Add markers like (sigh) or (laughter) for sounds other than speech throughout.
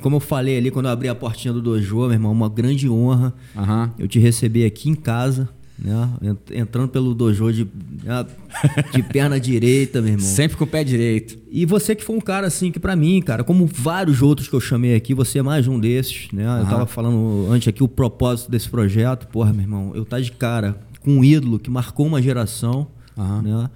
como eu falei ali quando eu abri a portinha do dojo, meu irmão, uma grande honra Aham. eu te receber aqui em casa, né? Ent- Entrando pelo dojo de, né, de perna (laughs) direita, meu irmão. Sempre com o pé direito. E você que foi um cara assim que pra mim, cara, como vários outros que eu chamei aqui, você é mais um desses, né? Eu tava falando antes aqui o propósito desse projeto, porra, meu irmão, eu tá de cara com um ídolo que marcou uma geração, Aham. né?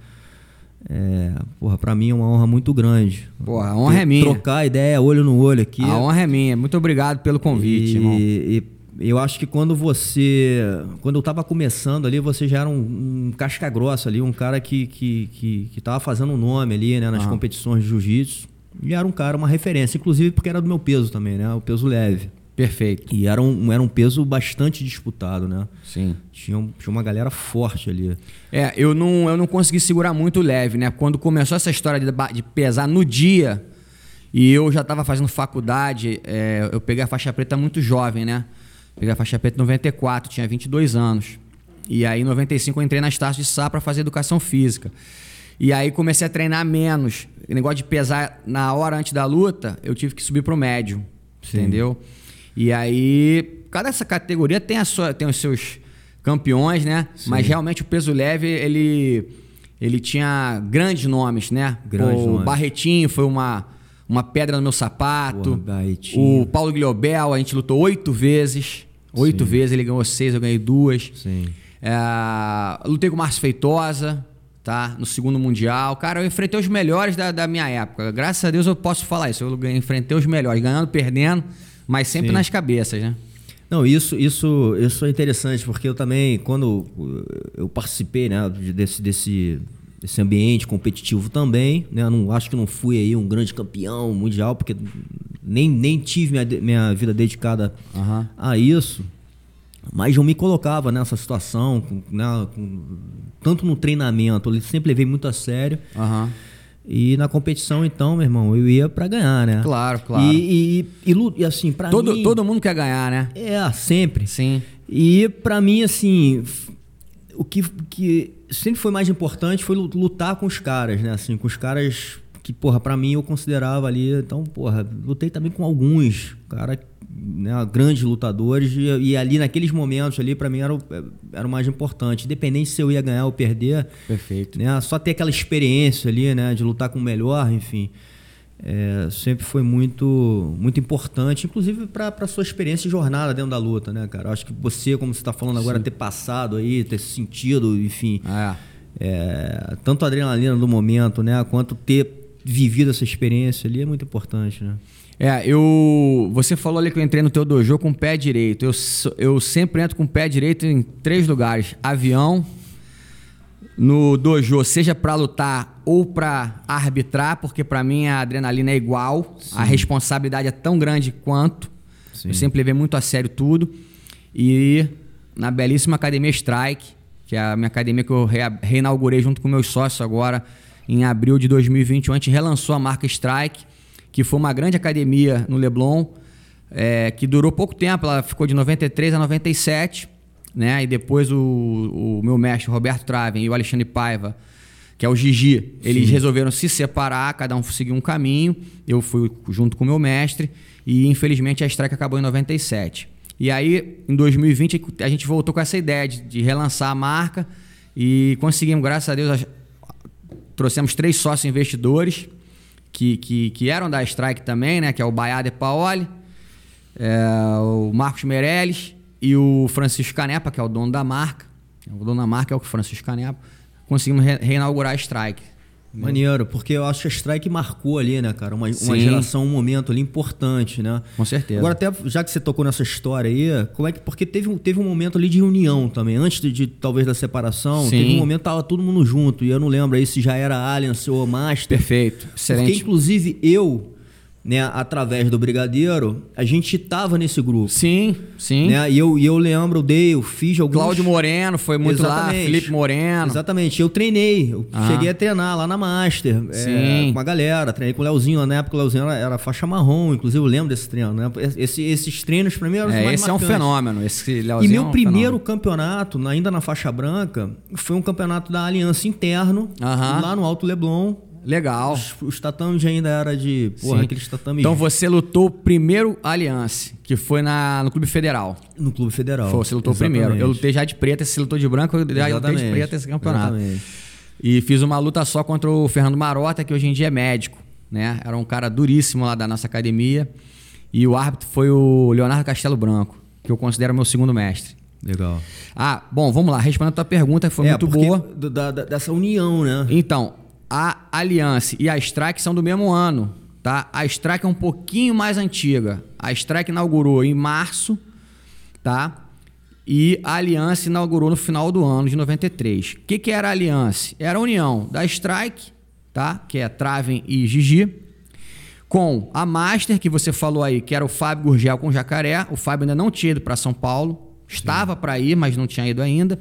É, porra, pra mim é uma honra muito grande. Porra, a honra Ter- é minha. Trocar ideia olho no olho aqui. A honra é minha. Muito obrigado pelo convite, e, irmão. e eu acho que quando você. Quando eu tava começando ali, você já era um, um casca grossa ali, um cara que, que, que, que tava fazendo um nome ali, né, nas competições de jiu-jitsu. E era um cara, uma referência, inclusive porque era do meu peso também, né? O peso leve. Perfeito. E era um, era um peso bastante disputado, né? Sim. Tinha, um- tinha uma galera forte ali. É, eu não, eu não consegui segurar muito leve, né? Quando começou essa história de, de pesar no dia, e eu já estava fazendo faculdade, é, eu peguei a faixa preta muito jovem, né? Peguei a faixa preta em 94, tinha 22 anos. E aí, em 95, eu entrei na Estácio de Sá para fazer educação física. E aí, comecei a treinar menos. O negócio de pesar na hora antes da luta, eu tive que subir pro médio. Entendeu? E aí, cada essa categoria tem, a sua, tem os seus campeões, né? Mas realmente o peso leve, ele, ele tinha grandes nomes, né? Grandes o nomes. Barretinho foi uma, uma pedra no meu sapato. Porra, o Paulo Guilhobel, a gente lutou oito vezes. Oito vezes, ele ganhou seis, eu ganhei duas. Sim. É, lutei com o Márcio Feitosa, tá? No segundo Mundial. Cara, eu enfrentei os melhores da, da minha época. Graças a Deus eu posso falar isso. Eu enfrentei os melhores, ganhando, perdendo, mas sempre Sim. nas cabeças, né? Não, isso, isso, isso é interessante, porque eu também, quando eu participei né, de- desse, desse, desse ambiente competitivo também, né, não, acho que não fui aí um grande campeão mundial, porque nem, nem tive minha, minha vida dedicada Aham. a isso, mas eu me colocava nessa situação, com- né, com- tanto no treinamento, eu sempre levei muito a sério, Aham. E na competição, então, meu irmão, eu ia pra ganhar, né? Claro, claro. E, e, e, e assim, pra Todo, mim... todo mundo quer ganhar, né? É, sempre. Sim. E pra mim, assim, o que, que sempre foi mais importante foi lu- lutar com os caras, né? Assim, com os caras que, porra, pra mim eu considerava ali. Então, porra, lutei também com alguns, cara, né, grandes lutadores. E, e ali naqueles momentos ali, pra mim, era o, era o mais importante. Independente se eu ia ganhar ou perder, Perfeito. né? Só ter aquela experiência ali, né? De lutar com o melhor, enfim. é, sempre foi muito muito importante, inclusive para a sua experiência e jornada dentro da luta, né, cara? Acho que você, como você está falando agora, ter passado aí, ter sentido, enfim, É. é, tanto a adrenalina do momento, né, quanto ter vivido essa experiência ali é muito importante, né? É, eu. Você falou ali que eu entrei no teu dojo com o pé direito. Eu, eu sempre entro com o pé direito em três lugares: avião, no dojo, seja pra lutar ou pra arbitrar, porque pra mim a adrenalina é igual, a responsabilidade é tão grande quanto. Sim. Eu sempre levei muito a sério tudo. E na belíssima academia Strike, que é a minha academia que eu reinaugurei junto com meus sócios agora em abril de 2021. A gente relançou a marca Strike, que foi uma grande academia no Leblon, é, que durou pouco tempo, ela ficou de 93 a 97, né? E depois o, o meu mestre, Roberto Traven, e o Alexandre Paiva, que é o Gigi, eles resolveram se separar, cada um seguir um caminho. Eu fui junto com o meu mestre e infelizmente a Strike acabou em 97. E aí, em 2020, a gente voltou com essa ideia de, de relançar a marca e conseguimos, graças a Deus, trouxemos três sócios investidores que, que, que eram da Strike também, né? Que é o Baiada e Paoli, é, o Marcos Meirelles e o Francisco Canepa, que é o dono da marca. O dono da marca é o Francisco Canepa. Conseguimos re- reinaugurar a Strike. Maneiro, porque eu acho que a Strike marcou ali, né, cara? Uma, uma geração, um momento ali importante, né? Com certeza. Agora, até já que você tocou nessa história aí, como é que. Porque teve, um- teve um momento ali de reunião também. Antes de, de, talvez da separação, Sim. teve um momento que tava todo mundo junto. E eu não lembro aí se já era Alliance ou Master. Perfeito. Porque, Excelente. inclusive, eu, né, através do Brigadeiro, a gente tava nesse grupo. Sim, sim. Né? E, eu, e eu lembro, eu dei, eu fiz alguns. Cláudio Moreno foi muito lá, Exatamente. Felipe Moreno. Exatamente, eu treinei, eu Aham. cheguei a treinar lá na Master, é, Sim. com a galera, treinei com o Leozinho, lá na época o Leozinho era, era faixa marrom, inclusive eu lembro desse treino, né? Esse- esses treinos pra mim eram os É, mais esse é um marcantes. fenômeno. Esse E Leozinho meu é um primeiro fenômeno. campeonato, na- ainda na faixa branca, foi um campeonato da Aliança interno, Aham. lá no Alto Leblon. Legal. Os, os tatames ainda era de. Porra, Sim. aqueles tatames. Então você lutou o primeiro Aliança, que foi na, no Clube Federal. No Clube Federal. Foi, você lutou Exatamente. primeiro. Eu lutei já de preta, você lutou de branco, eu lutei de preta esse campeonato. Exatamente. E fiz uma luta só contra o Fernando Marota, que hoje em dia é médico. Né? Era um cara duríssimo lá da nossa academia. E o árbitro foi o Leonardo Castelo Branco, que eu considero meu segundo mestre. Legal. Ah, bom, vamos lá. Respondendo a tua pergunta, que foi é, muito boa. da- da- dessa união, né? Então, a Aliança e a Strike são do mesmo ano, tá? A Strike é um pouquinho mais antiga. A Strike inaugurou em março, tá? E a Aliança inaugurou no final do ano de 93. O que, que era a Aliança? Era a união da Strike, tá? Que é Traven e Gigi, com a Master, que você falou aí, que era o Fábio Gurgel com Jacaré. O Fábio ainda não tinha ido para São Paulo. Estava para ir, mas não tinha ido ainda.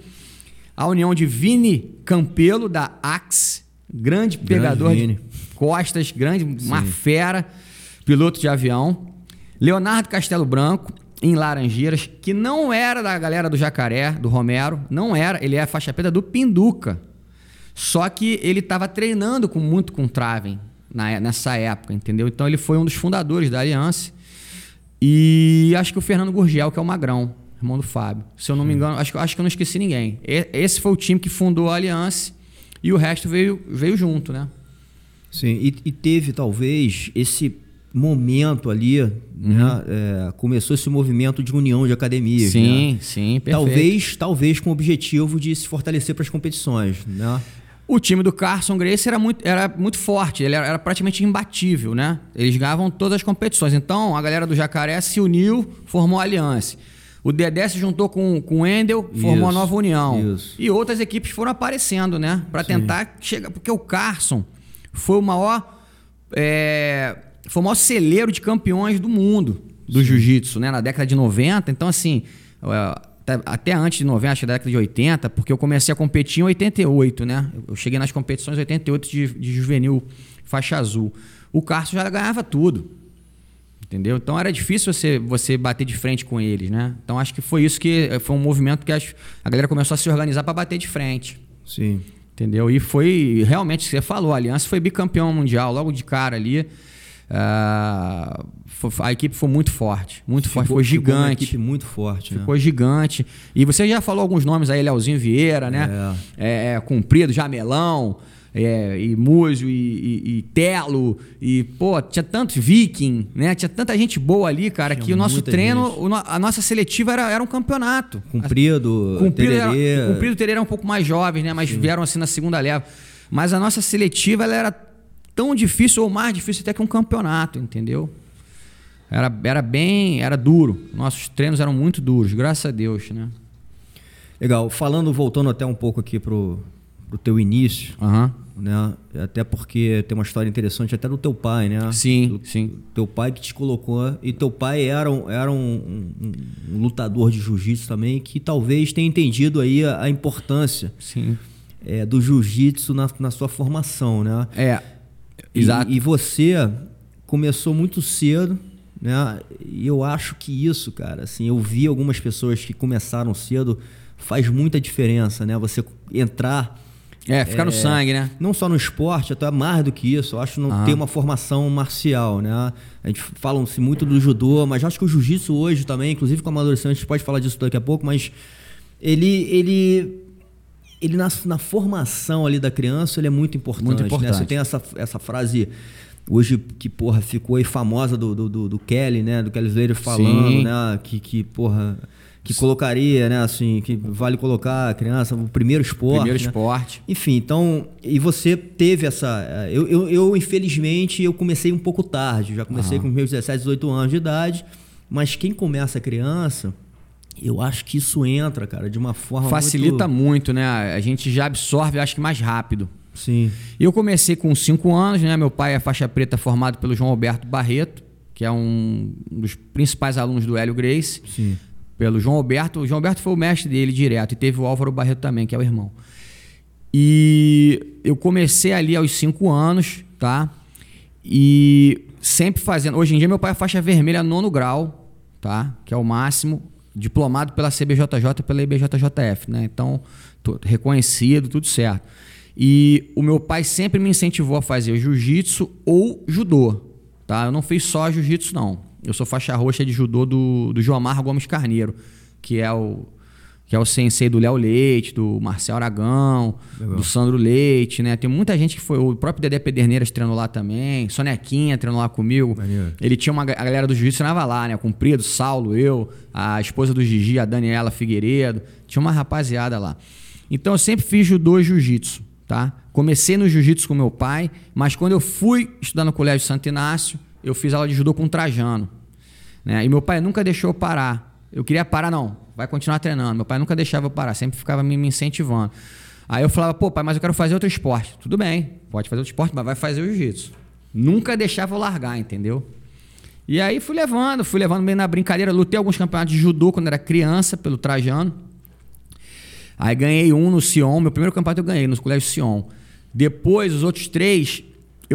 A união de Vini Campelo, da Axe, grande pegador Vini. de costas, grande, uma fera, piloto de avião. Leonardo Castelo Branco, em Laranjeiras, que não era da galera do Jacaré, do Romero, não era, ele é faixa preta do Pinduca. Só que ele estava treinando com, muito com Traven na- nessa época, entendeu? Então ele foi um dos fundadores da Aliança. E acho que o Fernando Gurgel, que é o Magrão, irmão do Fábio. Se eu não me engano, acho, que- acho que eu não esqueci ninguém. E- Esse foi o time que fundou a Aliança e o resto veio, veio junto, né? Sim, e, e teve talvez esse momento ali, Uhum. né? é, começou esse movimento de união de academias. Sim, né? sim, perfeito. Talvez, talvez com o objetivo de se fortalecer para as competições, né? O time do Carson Grace era muito, era muito forte, ele era, era praticamente imbatível, né? Eles ganhavam todas as competições. Então, a galera do Jacaré se uniu, formou a aliança. O Dedé se juntou com, com o Endel, formou a Isso, nova união. isso. E outras equipes foram aparecendo, né? Para tentar chegar. Porque o Carson foi o maior. é, foi o maior celeiro de campeões do mundo do jiu-jitsu, né? Na década de 90. Então, assim. é, até- Até antes de 90, acho que da década de 80, porque eu comecei a competir em 88, né? Eu cheguei nas competições em 88 de, de juvenil faixa azul. O Carson já ganhava tudo. Entendeu? Então era difícil você, você bater de frente com eles, né? Então acho que foi isso que foi um movimento que as- a galera começou a se organizar para bater de frente. Sim. Entendeu? E foi realmente o que você falou, a Aliança foi bicampeão mundial logo de cara ali. Foi- a equipe foi muito forte, muito forte, foi ficou uma gigante. equipe muito forte, né? Ficou gigante. E você já falou alguns nomes aí, Leozinho Vieira, né? É. é, Cumprido, Jamelão, é, e Múzio, e, e- e Telo, e, pô, tinha tantos Viking, né? Tinha tanta gente boa ali, cara, Tinha que o nosso treino, o a nossa seletiva era, era um campeonato. Cumprido, Cumprido Tererê. era, Cumprido Tererê eram um pouco mais jovens, né? Mas vieram assim na segunda leva. Mas a nossa seletiva ela era tão difícil ou mais difícil até que um campeonato, entendeu? Era, era bem, era duro. Nossos treinos eram muito duros, graças a Deus, né? Legal. Falando, voltando até um pouco aqui pro, pro teu início, Aham. Né? Até porque tem uma história interessante até do teu pai, né? Sim, Do- sim. Teu pai que te colocou. E teu pai era um, era um, um- um lutador de jiu-jitsu também que talvez tenha entendido aí a, a importância Sim. é, do jiu-jitsu na, na sua formação, né? É. E- Exato. E, você começou muito cedo, né? E eu acho que isso, cara, assim, eu vi algumas pessoas que começaram cedo, faz muita diferença, né? Você entrar É, ficar no sangue, né? não só no esporte, até mais do que isso. Eu acho não Aham. ter uma formação marcial, né? A gente fala-se muito do judô, mas acho que o jiu-jitsu hoje também, inclusive com amadurecimento, a gente pode falar disso daqui a pouco, mas ele ele ele na, na formação ali da criança, ele é muito importante, Muito né? importante. Você tem essa, essa frase hoje que, porra, ficou aí famosa do, do, do, do Kelly, né? Do Kelly Slater falando, Sim. né? Que, que, porra, que colocaria, né? Assim, que vale colocar a criança, o primeiro esporte, Primeiro né? esporte. Enfim, então, e você teve essa. eh, Eu, eu, eu, infelizmente, eu comecei um pouco tarde, já comecei com meus 17, 18 anos de idade, mas quem começa criança, eu acho que isso entra, cara, de uma forma. Facilita muito. muito, né? A gente já absorve, acho que mais rápido. Sim. Eu comecei com 5 anos, né? Meu pai é faixa preta formado pelo João Alberto Barreto, que é um dos principais alunos do Hélio Grace. Sim. Pelo João Alberto. O João Alberto foi o mestre dele direto. E teve o Álvaro Barreto também, que é o irmão. E eu comecei ali aos 5 anos, tá? E sempre fazendo. Hoje em dia, meu pai é faixa vermelha nono grau, tá? Que é o máximo. Diplomado pela CBJJ e pela IBJJF, né? Então, reconhecido, tudo certo. E o meu pai sempre me incentivou a fazer jiu-jitsu ou judô. Tá? Eu não fiz só jiu-jitsu, não. Eu sou faixa roxa de judô do, do Joamar Gomes Carneiro, que é o, que é o sensei do Léo Leite, do Marcel Aragão, Legal. do Sandro Leite, né? Tem muita gente que foi. O próprio Dedé Pederneiras treinou lá também. Sonequinha treinou lá comigo. Maneiro. Ele tinha uma a galera do jiu-jitsu treinava lá, né? Cumprido, Saulo, eu, a esposa do Gigi, a Daniela Figueiredo. Tinha uma rapaziada lá. Então eu sempre fiz judô e jiu-jitsu, tá? Comecei no jiu-jitsu com meu pai, mas quando eu fui estudar no Colégio Santo Inácio, eu fiz aula de judô com o Trajano. Né? E meu pai nunca deixou eu parar. Eu queria parar, não vai continuar treinando. Meu pai nunca deixava eu parar, sempre ficava me, incentivando. Aí eu falava, pô, pai, mas eu quero fazer outro esporte. Tudo bem, pode fazer outro esporte, mas vai fazer o jiu-jitsu. Nunca deixava eu largar, entendeu? E aí fui levando, fui levando meio na brincadeira. Lutei alguns campeonatos de judô quando era criança, pelo Trajano. Aí ganhei um no Sion, meu primeiro campeonato eu ganhei no Colégio Sion. Depois, os outros três,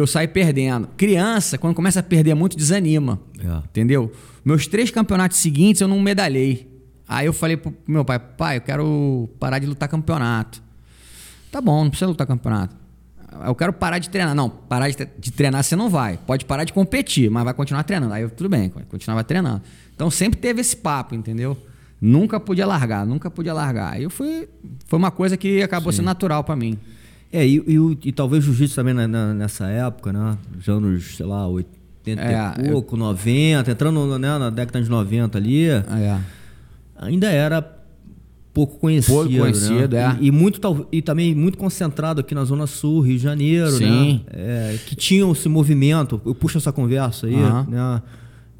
eu saí perdendo. Criança, quando começa a perder muito, desanima. É. Entendeu? Meus três campeonatos seguintes eu não medalhei. Aí eu falei pro meu pai, pai, eu quero parar de lutar campeonato. Tá bom, não precisa lutar campeonato. Eu quero parar de treinar. Não, parar de, de treinar você não vai. Pode parar de competir, mas vai continuar treinando. Aí eu, tudo bem, continuava treinando. Então sempre teve esse papo, entendeu? Nunca podia largar, nunca podia largar. Aí eu fui. Foi uma coisa que acabou Sim. sendo natural para mim. É, e, e, e talvez o jiu-jitsu também na, na, nessa época, né? Os anos, sei lá, 80 é, e pouco, eu... 90, entrando né, na década de 90 ali. É ainda era pouco conhecido. Pouco conhecido, né? é. E, e, muito, e também muito concentrado aqui na Zona Sul, Rio de Janeiro, Sim. né? É, que tinham esse movimento. Eu puxo essa conversa aí, uhum. né?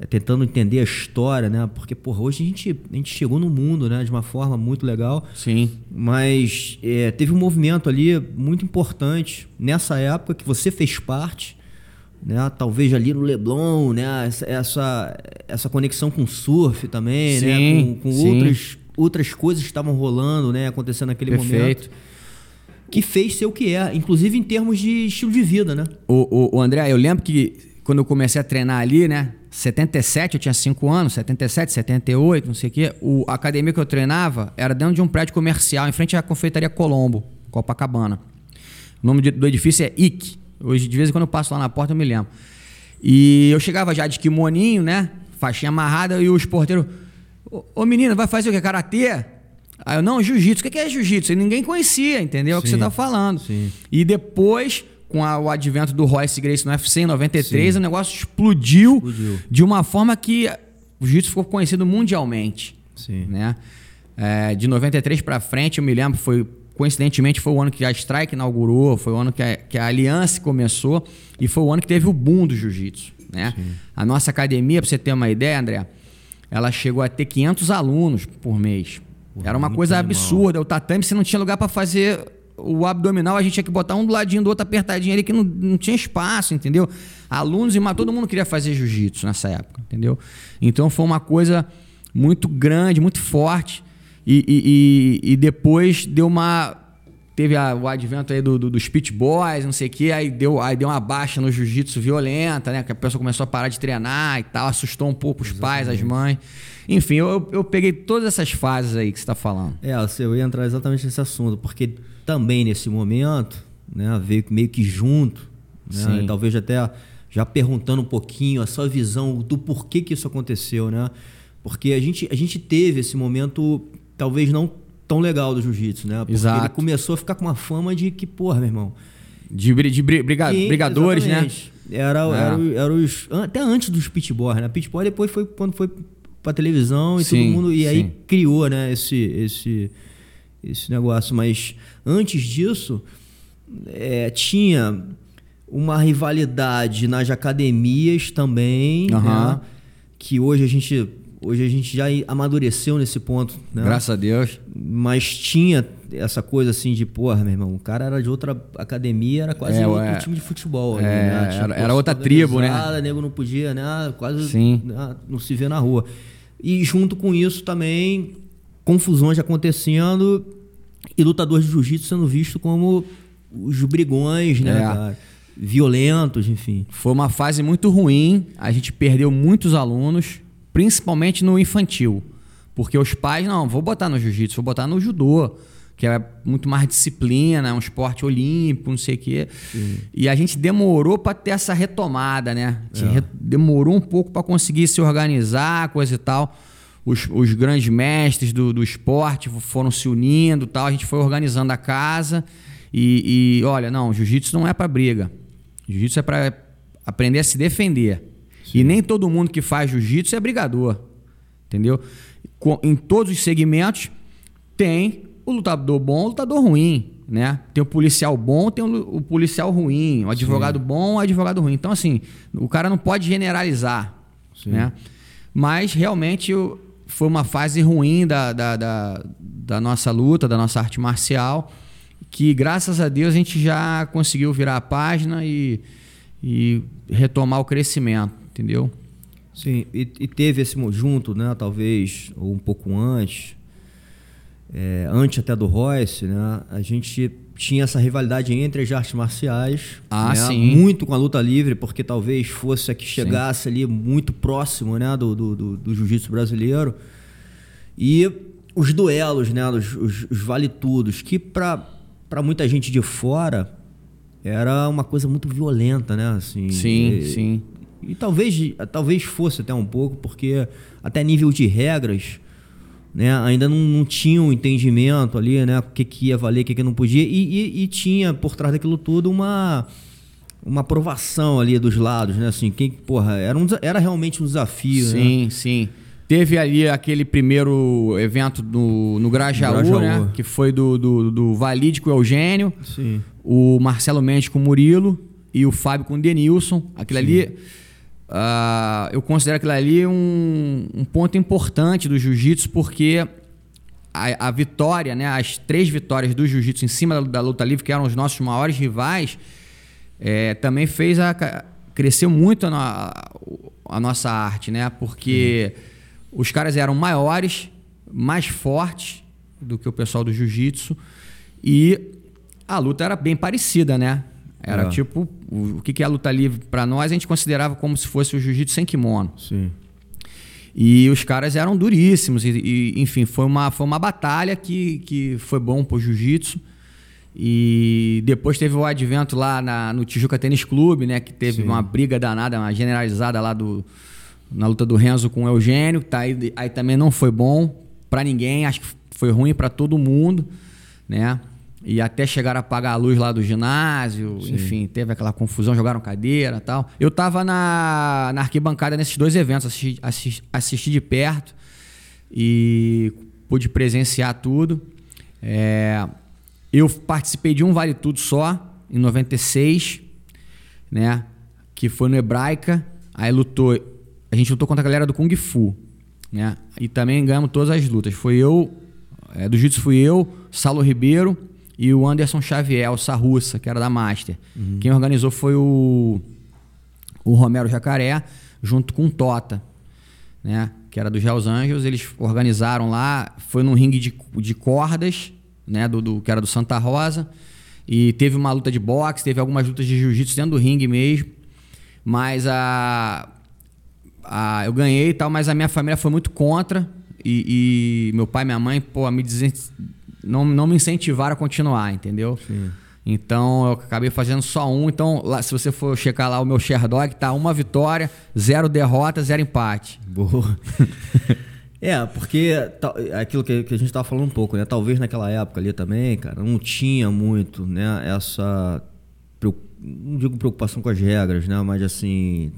É, tentando entender a história, né? Porque, porra, hoje a gente, a gente chegou no mundo, né? De uma forma muito legal. Sim. Mas é, teve um movimento ali muito importante nessa época que você fez parte né? Talvez ali no Leblon, né? Essa, essa conexão com o surf também, né? sim, né? Com, com sim. outras, outras coisas que estavam rolando, né? Acontecendo naquele Perfeito. momento. Que fez ser o que é, inclusive em termos de estilo de vida, né? O, o, o André, eu lembro que quando eu comecei a treinar ali, né? 77, eu tinha 5 anos, 77, 78, não sei o quê. O, a academia que eu treinava era dentro de um prédio comercial, em frente à confeitaria Colombo, Copacabana. O nome do edifício é IC, Hoje, de vez em quando eu passo lá na porta, eu me lembro. E eu chegava já de kimoninho, né? Faixinha amarrada, e os porteiros. Ô, ô menina, vai fazer o quê? Karatê? Aí eu, não, jiu-jitsu. O que é jiu-jitsu? Ninguém conhecia, entendeu? É o que você tá falando. Sim. E depois, com a, o advento do Royce Grace no UFC em 93, Sim. o negócio explodiu, explodiu, de uma forma que o jiu-jitsu ficou conhecido mundialmente. Sim. Né? É, de 93 para frente, eu me lembro, foi coincidentemente foi o ano que a Strike inaugurou, foi o ano que a, que a Aliança começou e foi o ano que teve o boom do jiu-jitsu. Né? A nossa academia, para você ter uma ideia, André, ela chegou a ter 500 alunos por mês. Era uma coisa animal. absurda. O tatame, você não tinha lugar para fazer o abdominal, a gente tinha que botar um do ladinho do outro apertadinho ali, que não, não tinha espaço, entendeu? Alunos e todo mundo queria fazer jiu-jitsu nessa época, entendeu? Então foi uma coisa muito grande, muito forte. E, e, e, depois deu uma. Teve a, o advento aí do, do, dos Pit Boys, não sei o quê, aí deu, aí deu uma baixa no jiu-jitsu violenta, né? Que a pessoa começou a parar de treinar e tal, assustou um pouco os Exatamente. pais, as mães. Enfim, eu, eu peguei todas essas fases aí que você está falando. É, eu ia entrar exatamente nesse assunto, porque também nesse momento, né, veio meio que junto, né? Talvez até já perguntando um pouquinho a sua visão do porquê que isso aconteceu, né? Porque a gente, a gente teve esse momento talvez não tão legal do jiu-jitsu, né? Porque Exato. ele começou a ficar com uma fama de que, porra, meu irmão. De, de briga, Sim, brigadores, né? exatamente. né? Era, é. era, era os. Até antes dos pitboy, né? Pitboy depois foi quando foi pra televisão e sim, todo mundo. E sim. aí criou, né, esse, esse, esse negócio. Mas antes disso, é, tinha uma rivalidade nas academias também, né? Que hoje a gente Hoje a gente já amadureceu nesse ponto. Né? Graças a Deus. Mas tinha essa coisa assim de, porra, meu irmão, o cara era de outra academia, era quase é, outro é, time de futebol. É, né? era, era outra tribo, né? nego não podia, né? Quase Sim. Né? não se vê na rua. E junto com isso também, confusões acontecendo e lutadores de jiu-jitsu sendo vistos como os brigões, né, é. cara? Violentos, enfim. Foi uma fase muito ruim, a gente perdeu muitos alunos principalmente no infantil. Porque os pais, não, vou botar no jiu-jitsu, vou botar no judô, que é muito mais disciplina, é um esporte olímpico, não sei o quê. E a gente demorou para ter essa retomada, né? A gente É. demorou um pouco para conseguir se organizar, coisa e tal. Os, os grandes mestres do, do esporte foram se unindo, tal. A gente foi organizando a casa e, e, olha, não, jiu-jitsu não é para briga. Jiu-jitsu é para aprender a se defender. E nem todo mundo que faz jiu-jitsu é brigador. Entendeu? Em todos os segmentos tem o lutador bom, o lutador ruim, né? Tem o policial bom, tem o, policial ruim, o advogado bom, o advogado ruim. Então assim, o cara não pode generalizar, né? Mas realmente foi uma fase ruim da, da, da, da nossa luta, da nossa arte marcial, que graças a Deus a gente já conseguiu virar a página e, e retomar o crescimento, entendeu? Sim, e, e teve esse junto, né? Talvez, ou um pouco antes, é, antes até do Royce, né? A gente tinha essa rivalidade entre as artes marciais. Ah, né? sim. Muito com a luta livre, porque talvez fosse a que chegasse ali muito próximo, né? Do, do, do, do jiu-jitsu brasileiro. E os duelos, né? Os, os, os vale-tudos, que para muita gente de fora era uma coisa muito violenta, né? Assim, Sim, e- sim. e talvez, talvez fosse até um pouco, porque até nível de regras, né, ainda não, não tinha um entendimento ali, né, o que, que ia valer, o que, que não podia, e, e- e tinha por trás daquilo tudo uma uma aprovação ali dos lados, né, assim, quem, porra, era, um, era realmente um desafio, né? Sim, sim. Teve ali aquele primeiro evento no, no Grajaú, Grajaú. né? Que foi do, do, do Valide com o Eugênio, Sim. o Marcelo Mendes com o Murilo e o Fábio com o Denilson. Aquilo ali, ah, eu considero aquilo ali um, um ponto importante do jiu-jitsu, porque a, a vitória, né? As três vitórias do jiu-jitsu em cima da, da luta livre, que eram os nossos maiores rivais, é, também fez a, cresceu muito a, a nossa arte, né? Porque os caras eram maiores, mais fortes do que o pessoal do jiu-jitsu e a luta era bem parecida, né? Era É. tipo, o, o que é a luta livre para nós, a gente considerava como se fosse o jiu-jitsu sem kimono. Sim. E os caras eram duríssimos. E, e, enfim, foi uma, foi uma batalha que, que foi bom pro jiu-jitsu. E depois teve o advento lá na- no Tijuca Tênis Clube, né? Que teve Sim. uma briga danada, uma generalizada lá do, na luta do Renzo com o Eugênio. que Tá, aí, aí também não foi bom pra ninguém. Acho que foi ruim pra todo mundo, né? E até chegaram a apagar a luz lá do ginásio, enfim, teve aquela confusão, jogaram cadeira e tal. Eu tava na, na arquibancada nesses dois eventos, assisti, assisti, assisti de perto e pude presenciar tudo. É, eu participei de um Vale Tudo só, em 96, né? Que foi no Hebraica. Aí lutou. A gente lutou contra a galera do Kung Fu, né? E também ganhamos todas as lutas. Foi eu, é, do Jiu-Jitsu fui eu, Salo Ribeiro e o Anderson Xavier, o Sarrussa, que era da Master. Quem organizou foi o, o Romero Jacaré, junto com o Tota, né? Que era dos Hells Angels. Eles organizaram lá, foi num ringue de, de cordas, né? Do, do- que era do Santa Rosa. E teve uma luta de boxe, teve algumas lutas de jiu-jitsu dentro do ringue mesmo. Mas a, a- eu ganhei e tal, mas a minha família foi muito contra. E, e meu pai e minha mãe, pô, me desen- não, não me incentivaram a continuar, entendeu? Então eu acabei fazendo só um. Então, lá, se você for checar lá o meu Sherdog, tá uma vitória, zero derrota, zero empate. Boa. (laughs) é, porque aquilo que, que a gente tava falando um pouco, né? Talvez naquela época ali também, cara, não tinha muito, né? Essa. Não digo preocupação com as regras, né? Mas assim.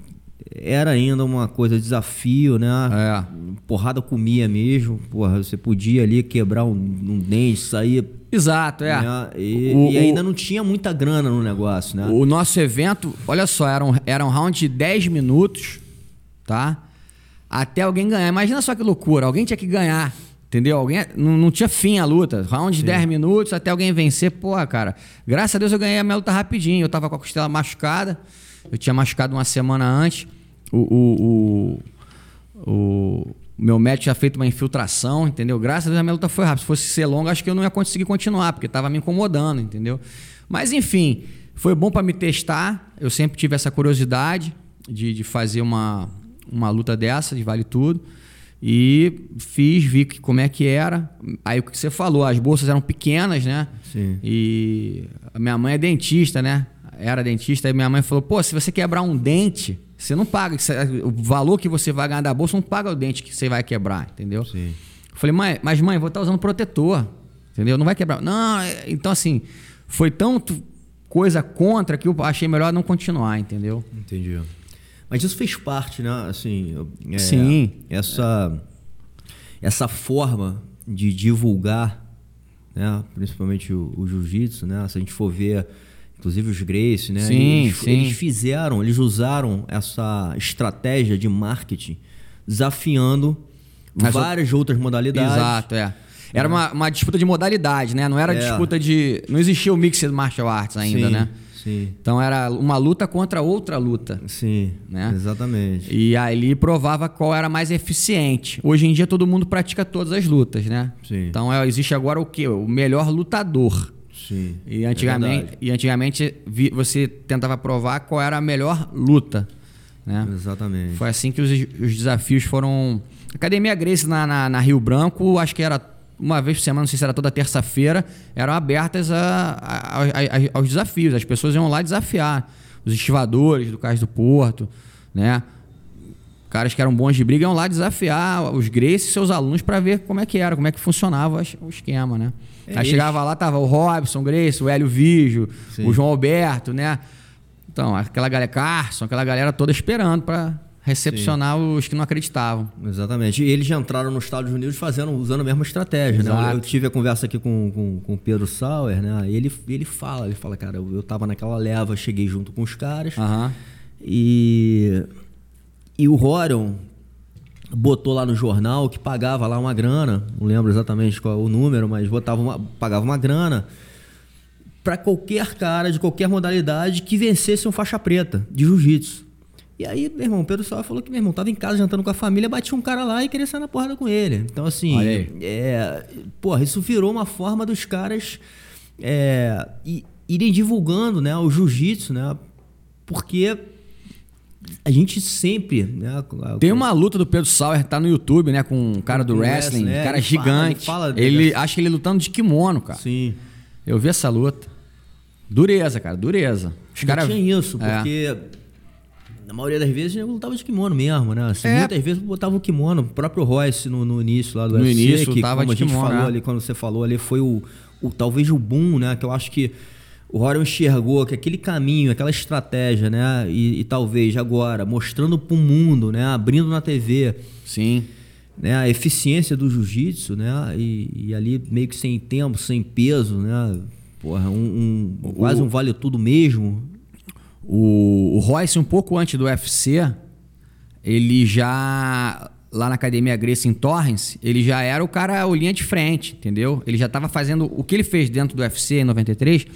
Era ainda uma coisa, desafio, né? É. Porrada comia mesmo. Porra, você podia ali quebrar um, um dente, sair. Exato, é. né? E, O- e o- ainda não tinha muita grana no negócio, né? O nosso evento, olha só, era um, era um round de 10 minutos, tá? Até alguém ganhar. Imagina só que loucura, alguém tinha que ganhar, entendeu? Alguém, não, não tinha fim a luta. Round de 10 minutos até alguém vencer. Porra, cara, graças a Deus eu ganhei a minha luta rapidinho. Eu tava com a costela machucada, eu tinha machucado uma semana antes. O, o, o, o meu médico tinha feito uma infiltração, entendeu? Graças a Deus a minha luta foi rápida. Se fosse ser longa, acho que eu não ia conseguir continuar, porque tava me incomodando, entendeu? Mas enfim, foi bom para me testar. Eu sempre tive essa curiosidade de, de fazer uma, uma luta dessa, de vale tudo. E fiz, vi que, como é que era. Aí o que você falou, as bolsas eram pequenas, né? Sim. E a minha mãe é dentista, né? Era dentista, e minha mãe falou: pô, se você quebrar um dente, você não paga. O valor que você vai ganhar da bolsa não paga o dente que você vai quebrar, entendeu? Sim. Eu falei, mãe, mas mãe, vou estar usando protetor. Entendeu? Não vai quebrar. Não, é- então assim, foi tanto coisa contra que eu achei melhor não continuar, entendeu? Entendi. Mas isso fez parte, né? Assim, é, Sim. Essa, essa forma de divulgar, né? principalmente o, o jiu-jitsu, né? Se a gente for ver, inclusive os Grace, né? Sim, eles, sim. eles fizeram, eles usaram essa estratégia de marketing desafiando Mas várias outras modalidades. Exato, é. Era uma, uma disputa de modalidade, né? Não era É. disputa de. Não existia o Mixed Martial Arts ainda, Sim, né? Sim, Então era uma luta contra outra luta. sim, Né? exatamente. E ali provava qual era mais eficiente. Hoje em dia todo mundo pratica todas as lutas, né? Sim. Então é, existe agora o quê? O melhor lutador. Sim. E é antigamente, verdade. e antigamente vi- você tentava provar qual era a melhor luta. Né? Exatamente. Foi assim que os, os desafios foram. Academia Grace na, na, na Rio Branco, acho que era uma vez por semana, não sei se era toda terça-feira, eram abertas a, a- a- aos desafios. As pessoas iam lá desafiar. Os estivadores do Cais do Porto, né? Caras que eram bons de briga iam lá desafiar os Grace e seus alunos para ver como é que era, como é que funcionava o esquema, né? É, Aí chegava lá, tava o Robson Grace, o Hélio Vigio, Sim. o João Alberto, né? Então, aquela galera, Carson, aquela galera toda esperando para recepcionar os que não acreditavam. Exatamente. E eles já entraram nos Estados Unidos fazendo, usando a mesma estratégia. Né? Exato. Eu tive a conversa aqui com, com, com o Pedro Sauer, né? Ele, ele fala, ele fala, cara, eu, eu tava naquela leva, cheguei junto com os caras. Aham. E, e o Rorion botou lá no jornal que pagava lá uma grana, não lembro exatamente qual o número, mas botava uma, pagava uma grana para qualquer cara de qualquer modalidade que vencesse um faixa preta de jiu-jitsu. E aí, meu irmão, o Pedro Sauer falou que meu irmão tava em casa jantando com a família, batia um cara lá e queria sair na porrada com ele. Então, assim, é, porra, isso virou uma forma dos caras é, irem divulgando né, o jiu-jitsu, né? Porque a gente sempre. Né, Tem uma luta do Pedro Sauer, tá no YouTube, né? Com um cara do wrestling, wrestling, é, cara ele fala- gigante. ele fala ele, dessa- acho que ele lutando de kimono, cara. Sim. Eu vi essa luta. Dureza, cara, dureza. Os caras. tinha isso, É. porque na maioria das vezes eu lutava de kimono mesmo, né? Assim, É. Muitas vezes eu botava o kimono, o próprio Royce no, no início lá do No UFC, início, que como de a gente kimono, falou é. ali, quando você falou ali, foi o, o talvez o boom, né? Que eu acho que o Rorion enxergou que aquele caminho, aquela estratégia, né? E, e talvez agora, mostrando para o mundo, né? Abrindo na TV, Sim. né, a eficiência do jiu-jitsu, né, e, e ali meio que sem tempo, sem peso, né, porra, um, um- quase um vale tudo mesmo. O, o Royce, um pouco antes do UFC, ele já. Lá na Academia Grace em Torrance, ele já era o cara o linha de frente, entendeu? Ele já estava fazendo. O que ele fez dentro do UFC em 93,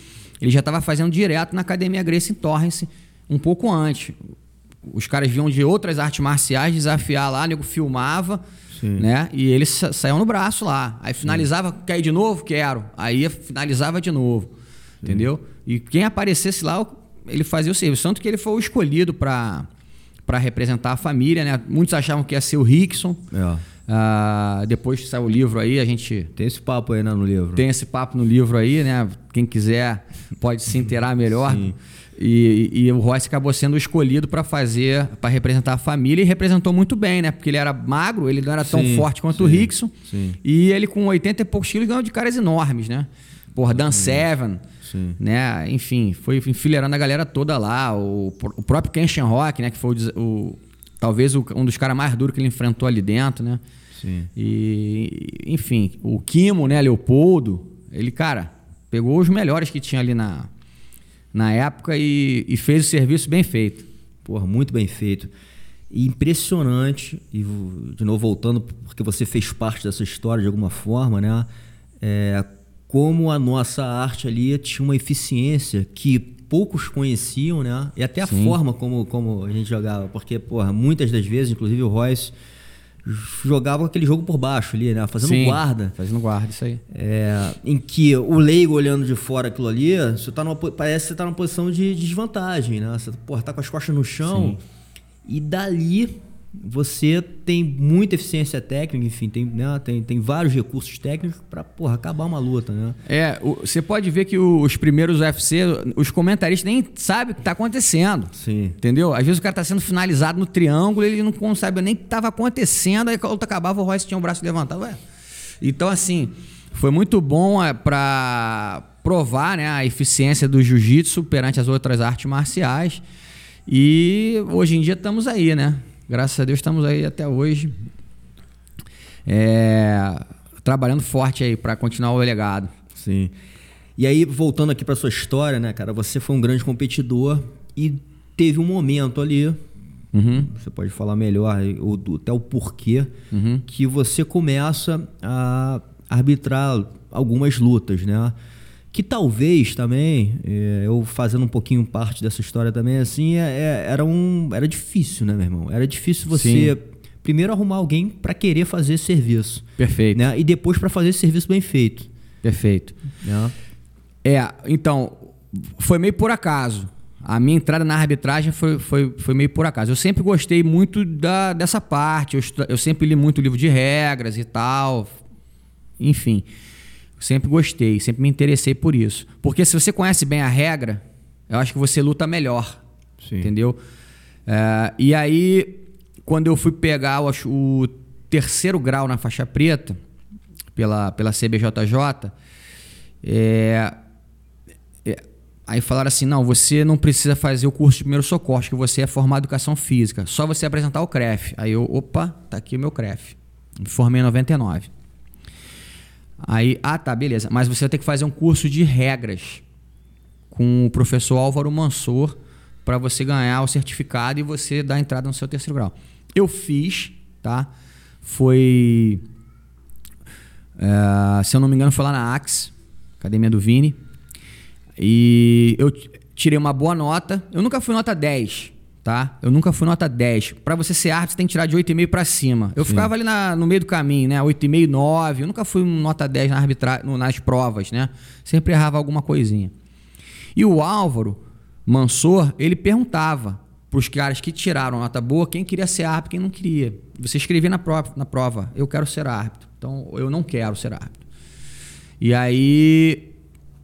ele já estava fazendo direto na Academia Grace em Torrance, um pouco antes. Os caras vinham de outras artes marciais desafiar lá, o nego filmava, Sim. né? E eles sa- saíam no braço lá. Aí finalizava, quer ir de novo? Quero. Aí finalizava de novo. Entendeu? E quem aparecesse lá, ele fazia o serviço. Tanto que ele foi o escolhido para para representar a família, né? Muitos achavam que ia ser o Rickson. É. Ah, depois que saiu o livro aí, a gente Tem esse papo aí né, no livro. tem esse papo no livro aí, né? Quem quiser pode se inteirar melhor. Sim. E, e o Royce acabou sendo escolhido para fazer, para representar a família e representou muito bem, né? Porque ele era magro, ele não era tão Sim, forte quanto o sim, Rickson. sim. E ele com 80 e poucos quilos ganhou de caras enormes, né? Porra, Dan Seven, Sim. né? Enfim, foi enfileirando a galera toda lá. O, o próprio Ken Shamrock, né? Que foi o, o- talvez o- um dos caras mais duros que ele enfrentou ali dentro, né? Sim. E, enfim, o Kimo, né, Leopoldo, ele, cara, pegou os melhores que tinha ali na, na época e, e fez o serviço bem feito. Porra, muito bem feito. E impressionante, e de novo voltando, porque você fez parte dessa história de alguma forma, né? É, como a nossa arte ali tinha uma eficiência que poucos conheciam, né? E até a Sim. forma como, como a gente jogava. Porque, porra, muitas das vezes, inclusive o Royce, jogava aquele jogo por baixo ali, né? Fazendo Sim, guarda. Fazendo guarda, isso aí. É, em que o leigo olhando de fora aquilo ali, você tá numa, parece que você tá numa posição de desvantagem, né? Você porra, tá com as costas no chão e dali você tem muita eficiência técnica, enfim, tem, né, tem, tem vários recursos técnicos para acabar uma luta, né? É, você pode ver que os primeiros UFC, os comentaristas nem sabem o que está acontecendo. Sim. Entendeu? Às vezes o cara tá sendo finalizado no triângulo, ele não sabe nem o que estava acontecendo, aí a luta acabava, o Royce tinha o braço levantado. Ué. Então, assim, foi muito bom para provar né, a eficiência do jiu-jitsu perante as outras artes marciais. E hoje em dia estamos aí, né? Graças a Deus estamos aí até hoje. É, trabalhando forte aí para continuar o legado. Sim. E aí, voltando aqui para sua história, né, cara? Você foi um grande competidor e teve um momento ali. Você pode falar melhor, ou até o porquê, que você começa a arbitrar algumas lutas, né? Que talvez também, é, eu fazendo um pouquinho parte dessa história também, assim, é- é- era, um, era difícil, né, meu irmão? Era difícil você, primeiro, arrumar alguém para querer fazer esse serviço. Perfeito. Né? E depois para fazer esse serviço bem feito. Perfeito. Né? É, então, foi meio por acaso. A minha entrada na arbitragem foi, foi, foi meio por acaso. Eu sempre gostei muito da, dessa parte, eu, eu sempre li muito livro de regras e tal. Enfim, sempre gostei, sempre me interessei por isso. Porque se você conhece bem a regra, eu acho que você luta melhor. Sim. Entendeu? É, e aí, quando eu fui pegar o, o terceiro grau na faixa preta, pela, pela CBJJ, é, é, aí falaram assim: não, você não precisa fazer o curso de primeiro socorro, que você é formado em educação física, só você apresentar o CREF. Aí eu, opa, tá aqui o meu CREF. Me formei em 99. Aí, ah, tá, beleza. Mas você vai ter que fazer um curso de regras com o professor Álvaro Mansor para você ganhar o certificado e você dar entrada no seu terceiro grau. Eu fiz, tá? Foi. é, se eu não me engano, foi lá na Axe, Academia do Vini. E eu tirei uma boa nota. Eu nunca fui nota 10, tá? Eu nunca fui nota 10. Para você ser árbitro, você tem que tirar de 8,5 para cima. Eu ficava ali na- no meio do caminho, né? 8,5, 9. Eu nunca fui nota 10 na arbitra... nas provas, né? Sempre errava alguma coisinha. E o Álvaro Mansor, ele perguntava para os caras que tiraram nota boa quem queria ser árbitro quem não queria. Você escrevia na prova, na prova, eu quero ser árbitro. Então, eu não quero ser árbitro. E aí,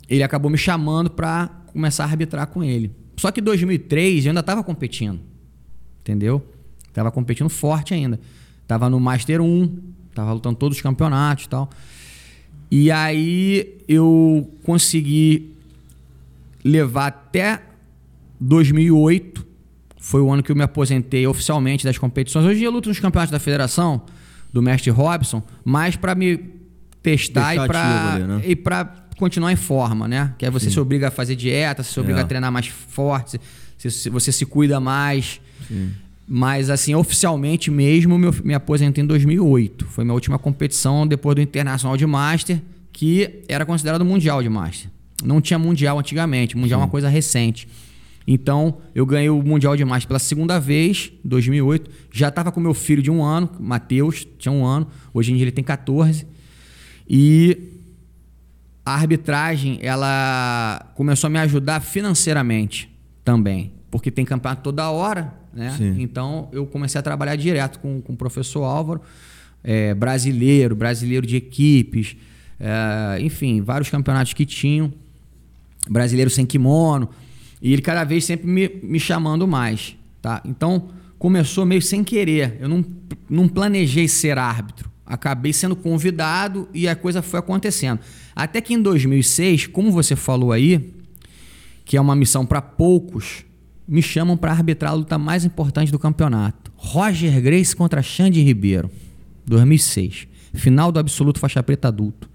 ele acabou me chamando para começar a arbitrar com ele. Só que em 2003 eu ainda estava competindo. Entendeu? Tava competindo forte ainda. Tava no Master 1, tava lutando todos os campeonatos e tal. E aí eu consegui levar até 2008. Foi o ano que eu me aposentei oficialmente das competições. Hoje eu luto nos campeonatos da federação, do mestre Robson, mais para me testar Deixar e para né? e para continuar em forma, né? Que aí você se obriga a fazer dieta, você se obriga É. a treinar mais forte, você, você- se cuida mais. Mas, assim, oficialmente mesmo, meu, me aposentei em 2008. Foi minha última competição depois do Internacional de Master, que era considerado Mundial de Master. Não tinha Mundial antigamente, Mundial é uma coisa recente. Então, eu ganhei o Mundial de Master pela segunda vez, em 2008. Já estava com meu filho de um ano, Matheus, tinha um ano. Hoje em dia ele tem 14. E a arbitragem, ela começou a me ajudar financeiramente também. Porque tem campeonato toda hora, né? Sim. Então eu comecei a trabalhar direto com, com o professor Álvaro, é, brasileiro, brasileiro de equipes, é, enfim, vários campeonatos que tinham, brasileiro sem kimono, e ele cada vez sempre me, me chamando mais, tá? Então começou meio sem querer, eu não, não planejei ser árbitro, acabei sendo convidado e a coisa foi acontecendo. Até que em 2006, como você falou aí, que é uma missão para poucos, me chamam para arbitrar a luta mais importante do campeonato. Roger Grace contra Xande Ribeiro, 2006. Final do absoluto faixa preta adulto.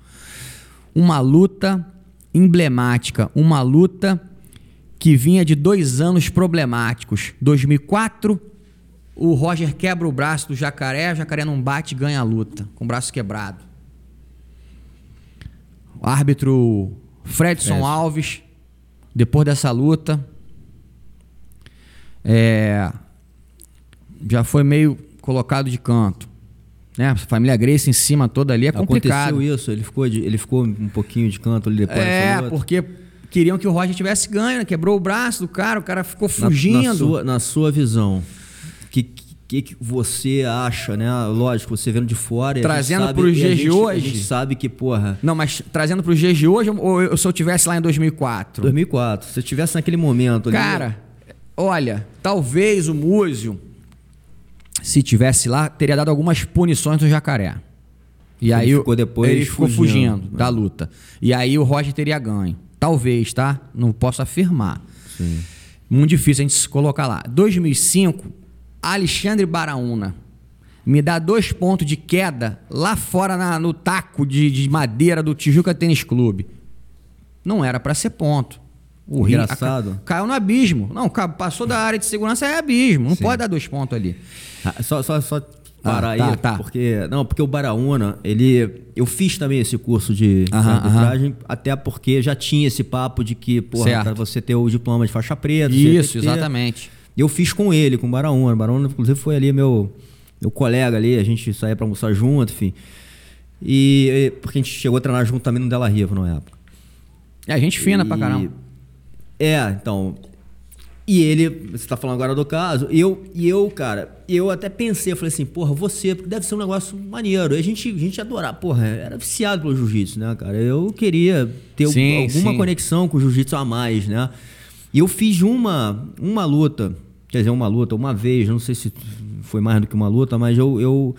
Uma luta emblemática, uma luta que vinha de dois anos problemáticos. 2004, o Roger quebra o braço do Jacaré, o Jacaré não bate e ganha a luta, com o braço quebrado. O árbitro Fredson. Alves, depois dessa luta, é, já foi meio colocado de canto. Né? A família Grace em cima toda ali é complicado. Aconteceu isso, ele ficou, de- ele ficou um pouquinho de canto ali depois É, porque queriam que o Roger tivesse ganho, né? quebrou o braço do cara, o cara ficou Na- fugindo. Na, sua, na sua visão, que, que- que, você acha, né? Lógico, você vendo de fora. Trazendo para os dias de hoje. A gente sabe que, porra. Não, mas trazendo para os dias de hoje ou eu, se eu tivesse lá em 2004? 2004. Se eu tivesse naquele momento ali. Cara, olha, talvez o Múzio, se tivesse lá, teria dado algumas punições do jacaré. E ele aí ficou depois ele ficou fugindo, fugindo da luta. E aí o Roger teria ganho. Talvez, tá? Não posso afirmar. Sim. Muito difícil a gente se colocar lá. 2005, Alexandre Baraúna me dá dois pontos de queda lá fora na, no taco de, de, madeira do Tijuca Tênis Clube. Não era para ser ponto. O Engraçado. Rio, caiu no abismo. Não, passou da área de segurança é abismo. Não Sim. pode dar dois pontos ali. Ah, só, só, só parar ah, tá, aí, tá. porque não, porque o Baraúna, ele eu fiz também esse curso de, -huh, arbitragem, -huh. até porque já tinha esse papo de que, porra, para você ter o diploma de faixa preta, isso, exatamente. Eu fiz com ele, com o Baraúna. O Baraúna inclusive foi ali meu meu colega ali, a gente saía para almoçar junto, enfim. E porque a gente chegou a treinar junto também no Della Riva na época. É, gente fina e... pra caramba. É, então, e ele, você está falando agora do caso, eu, e eu, cara, eu até pensei, eu falei assim, porra, você, porque deve ser um negócio maneiro. E a gente, a gente adorava, porra, era viciado pelo jiu-jitsu, né, cara? Eu queria ter sim, alguma sim. conexão com o jiu-jitsu a mais, né? E eu fiz uma, uma luta, quer dizer, uma luta, uma vez, não sei se foi mais do que uma luta, mas eu, eu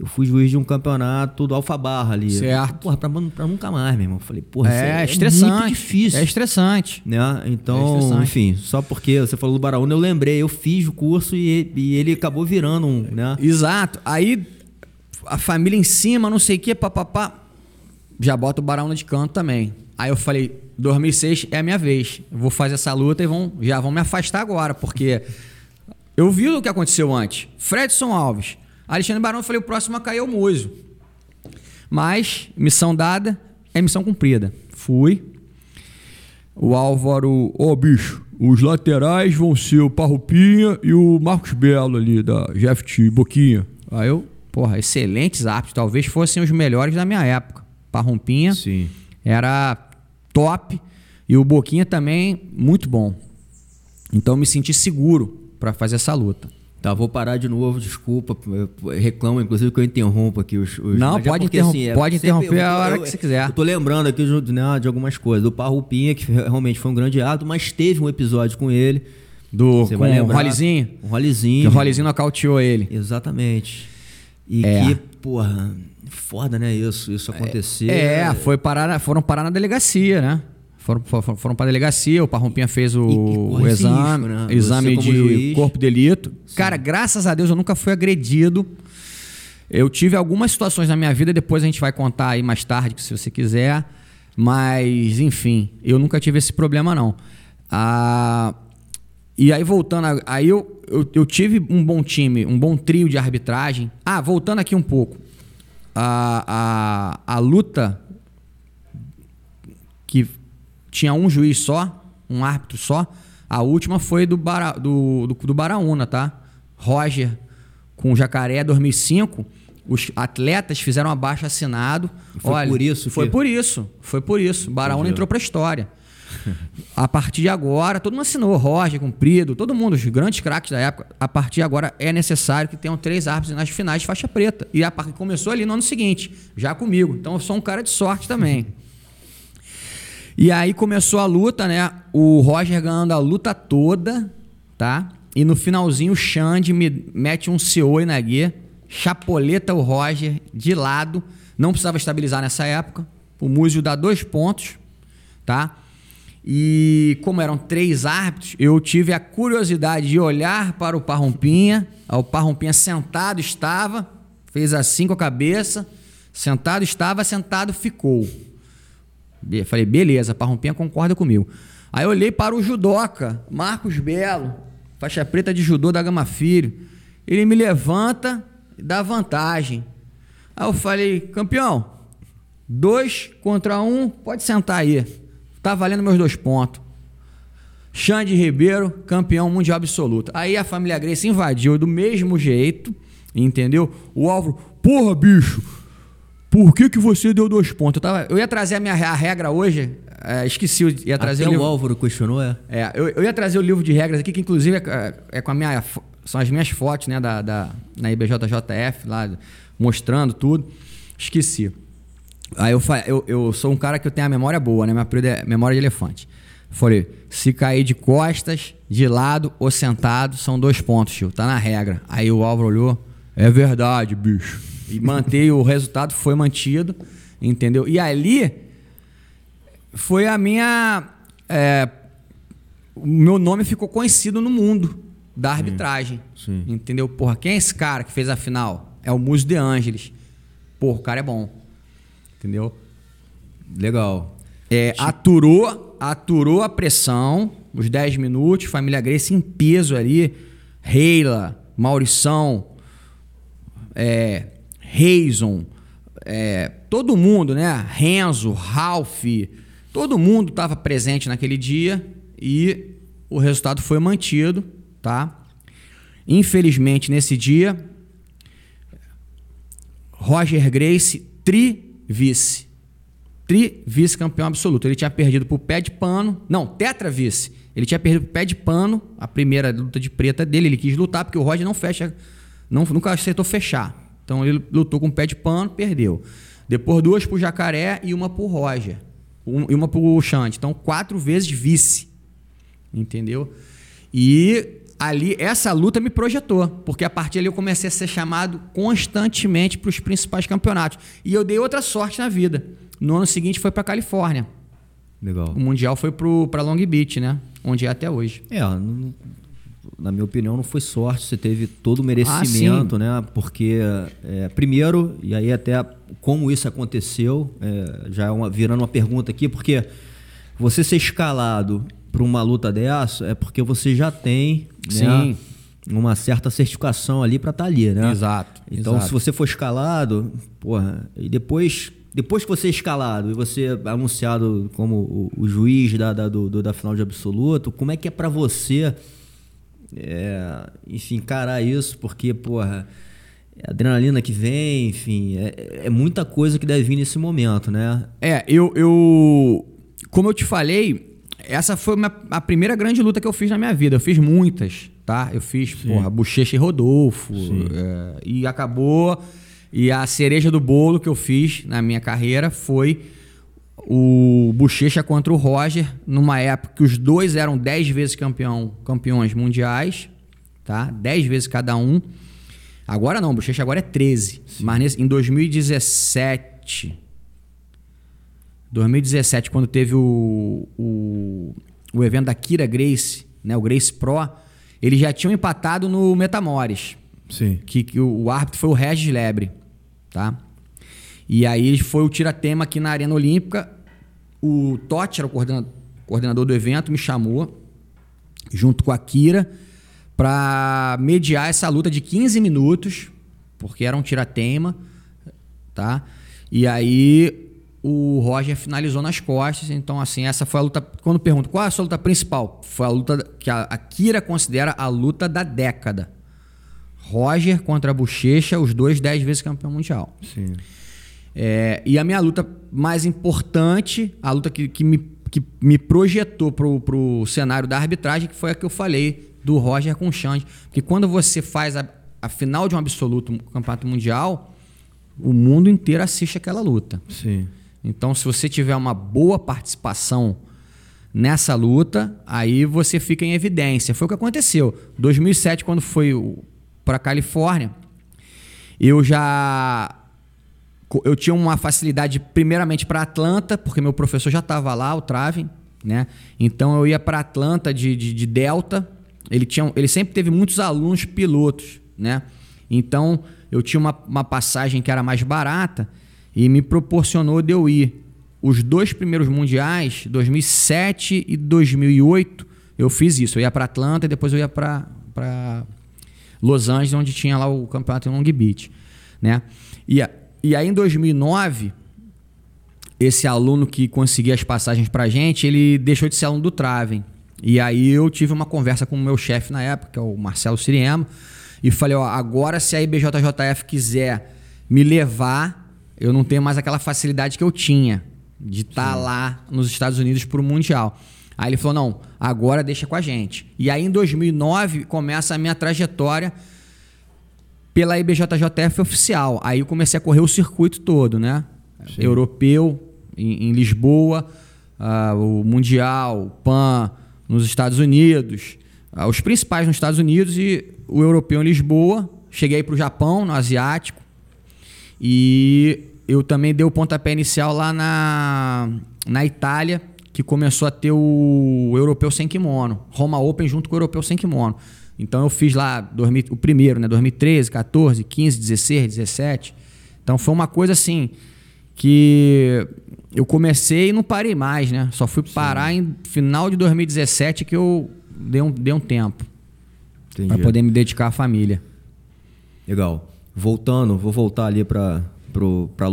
eu fui juiz de um campeonato do Alfa Barra ali. Certo. Porra, pra, pra nunca mais, meu irmão. Falei, porra, é, é estressante. muito difícil. É estressante. Né? Então, é estressante. enfim, só porque você falou do Baraúna, eu lembrei, eu fiz o curso e, e ele acabou virando um, né? Exato. Aí a família em cima, não sei o que, papapá. Já bota o Baraúna de canto também. Aí eu falei, 2006 é a minha vez. Eu vou fazer essa luta e vão, já vão me afastar agora, porque eu vi o que aconteceu antes. Fredson Alves Alexandre Barão, eu falei, o próximo a cair é o Moisio. Mas, missão dada é missão cumprida. Fui. O Álvaro, ô oh, bicho, os laterais vão ser o Parrupinha e o Marcos Belo ali, da Jeff Boquinha. Aí eu, porra, excelentes árbitros, talvez fossem os melhores da minha época. Parrumpinha Sim. era top e o Boquinha também muito bom. Então eu me senti seguro para fazer essa luta. Tá, vou parar de novo, desculpa. Reclamo, inclusive, que eu interrompo aqui os. os não, pode, porque, interrom assim, é, pode interromper eu, a hora eu, que você quiser. Eu tô lembrando aqui né, de algumas coisas. Do Parrupinha, que realmente foi um grande ato, mas teve um episódio com ele. Do você com vai lembrar, o Rolizinho? O Rolizinho. Que o Rolizinho nocauteou ele. Exatamente. E é. que, porra, foda, né? Isso, isso acontecer. É, é, foi parar, foram parar na delegacia, né? Foram, foram, foram para delegacia, o Parrompinha fez o, o exame, risco, né? exame de juiz. corpo de delito. Sim. Cara, graças a Deus eu nunca fui agredido. Eu tive algumas situações na minha vida, depois a gente vai contar aí mais tarde, se você quiser. Mas, enfim, eu nunca tive esse problema, não. Ah, e aí, voltando, a, aí eu, eu, eu, tive um bom time, um bom trio de arbitragem. Ah, voltando aqui um pouco. A, a, a luta que tinha um juiz só, um árbitro só. A última foi do, Bara, do, do, do Baraúna, tá? Roger com o Jacaré 2005. Os atletas fizeram abaixo assinado. Foi Olha, por isso? Foi que... por isso. Foi por isso. Baraúna entrou para a história. A partir de agora, todo mundo assinou, Roger, Cumprido, todo mundo, os grandes craques da época. A partir de agora é necessário que tenham três árbitros nas finais de faixa preta. E a parte começou ali no ano seguinte, já comigo. Então eu sou um cara de sorte também. E aí começou a luta, né? O Roger ganhando a luta toda, tá? E no finalzinho o Xande me mete um CEO na guia, chapoleta o Roger de lado, não precisava estabilizar nessa época. O Múzio dá dois pontos, tá? E como eram três árbitros, eu tive a curiosidade de olhar para o Parrompinha. O Parrompinha sentado estava, fez assim com a cabeça, sentado estava, sentado ficou. Falei, beleza, Parrompinha concorda comigo. Aí eu olhei para o judoca, Marcos Belo, faixa preta de judô da Gama Filho. Ele me levanta e dá vantagem. Aí eu falei, campeão, dois contra um, pode sentar aí. Tá valendo meus dois pontos. Xande Ribeiro, campeão mundial absoluto. Aí a família Grace invadiu do mesmo jeito, entendeu? O Álvaro, porra, bicho, por que, que você deu dois pontos? Eu, tava, eu ia trazer a minha a regra hoje, é, esqueci, ia trazer Até o, livro, o Álvaro questionou, é? É, eu, eu, ia trazer o livro de regras aqui, que inclusive é, é com a minha são as minhas fotos, né, da, da, na IBJJF, lá, mostrando tudo. Esqueci. Aí eu, eu, eu sou um cara que eu tenho a memória boa, né? Minha é memória de elefante. Falei, se cair de costas, de lado ou sentado, são dois pontos, tio. Tá na regra. Aí o Álvaro olhou, é verdade, bicho. E mantei, o resultado foi mantido, entendeu? E ali foi a minha. É, o meu nome ficou conhecido no mundo da arbitragem. Sim, sim. Entendeu? Porra, quem é esse cara que fez a final? É o Muso de Ângeles. Porra, o cara é bom. Entendeu? Legal. É, aturou, aturou a pressão, os 10 minutos, família Grace em peso ali. Reila, Maurição, é, Reison, é, todo mundo, né? Renzo, Ralph, todo mundo estava presente naquele dia e o resultado foi mantido, tá? Infelizmente, nesse dia, Roger Grace, tri-vice. Tri-vice campeão absoluto. Ele tinha perdido por pé de pano. Não, tetra-vice. Ele tinha perdido por pé de pano a primeira luta de preta dele. Ele quis lutar porque o Roger não fecha, não, nunca aceitou fechar. Então ele lutou com o pé de pano, perdeu. Depois duas pro Jacaré e uma pro Roger. Um, e uma pro Xande. Então quatro vezes vice. Entendeu? E ali, essa luta me projetou, porque a partir dali eu comecei a ser chamado constantemente para os principais campeonatos. E eu dei outra sorte na vida. No ano seguinte foi para Califórnia. Legal. O Mundial foi para Long Beach, né? Onde é até hoje. É, na minha opinião, não foi sorte, você teve todo o merecimento, ah, né? Porque, é, primeiro, e aí até como isso aconteceu, é, já é uma, virando uma pergunta aqui, porque você ser escalado para uma luta dessa é porque você já tem né, uma certa certificação ali para estar tá ali, né? Exato. Então, exato. se você for escalado, porra, e depois depois que você é escalado e você é anunciado como o, o juiz da, da, do, da final de absoluto, como é que é para você é, enfim, encarar isso, porque, porra, é adrenalina que vem, enfim, é, é, muita coisa que deve vir nesse momento, né? É, eu, eu como eu te falei, essa foi uma, a primeira grande luta que eu fiz na minha vida. Eu fiz muitas, tá? Eu fiz, Sim. porra, Bochecha e Rodolfo, é, e acabou. E a cereja do bolo que eu fiz na minha carreira foi o Bochecha contra o Roger, numa época que os dois eram 10 vezes campeão, campeões mundiais, tá? 10 vezes cada um. Agora não, Bochecha agora é 13. Sim. Mas nesse, em 2017, 2017, quando teve o, o, o evento da Kira Grace, né, o Grace Pro, eles já tinham empatado no Metamores. Sim. Que, que o, o árbitro foi o Regis Lebre, tá? E aí foi o tiratema aqui na Arena Olímpica. O Totti era o coordenador, coordenador do evento, me chamou, junto com a Kira, para mediar essa luta de 15 minutos, porque era um tiratema, tá? E aí o Roger finalizou nas costas. Então, assim, essa foi a luta. Quando pergunto qual é a sua luta principal, foi a luta que a, a Kira considera a luta da década. Roger contra a Bochecha, os dois 10 vezes campeão mundial. Sim. É, e a minha luta mais importante, a luta que, que, me, que me projetou para o cenário da arbitragem, que foi a que eu falei do Roger com o Xande. Porque quando você faz a, a final de um absoluto um campeonato mundial, o mundo inteiro assiste aquela luta. Sim. Então, se você tiver uma boa participação nessa luta, aí você fica em evidência. Foi o que aconteceu. 2007, quando foi para Califórnia, eu já eu tinha uma facilidade primeiramente para Atlanta, porque meu professor já estava lá, o Travin, né? Então eu ia para Atlanta de, de, de, Delta. Ele, tinha, ele sempre teve muitos alunos pilotos, né? Então eu tinha uma, uma passagem que era mais barata e me proporcionou de eu ir. Os dois primeiros mundiais, 2007 e 2008, eu fiz isso. Eu ia para Atlanta e depois eu ia para Los Angeles, onde tinha lá o campeonato em Long Beach, né? E e aí em 2009, esse aluno que conseguia as passagens pra gente, ele deixou de ser aluno do Traven. E aí eu tive uma conversa com o meu chefe na época, que é o Marcelo Siriema, e falei, ó, agora se a IBJJF quiser me levar, eu não tenho mais aquela facilidade que eu tinha de estar tá lá nos Estados Unidos para o Mundial. Aí ele falou: não, agora deixa com a gente. E aí em 2009 começa a minha trajetória pela IBJJF oficial. Aí eu comecei a correr o circuito todo, né? Sim. Europeu, em, em Lisboa, uh, o Mundial, o PAN nos Estados Unidos, uh, os principais nos Estados Unidos e o europeu em Lisboa. Cheguei para o Japão, no Asiático. E eu também dei o pontapé inicial lá na, na Itália, que começou a ter o europeu sem kimono. Roma Open junto com o europeu sem kimono. Então eu fiz lá 2000, o primeiro, né? 2013, 14, 15, 16, 17. Então foi uma coisa assim que eu comecei e não parei mais, né? Só fui parar Sim. em final de 2017 que eu dei um, dei um tempo para poder me dedicar à família. Legal. Voltando, vou voltar ali para para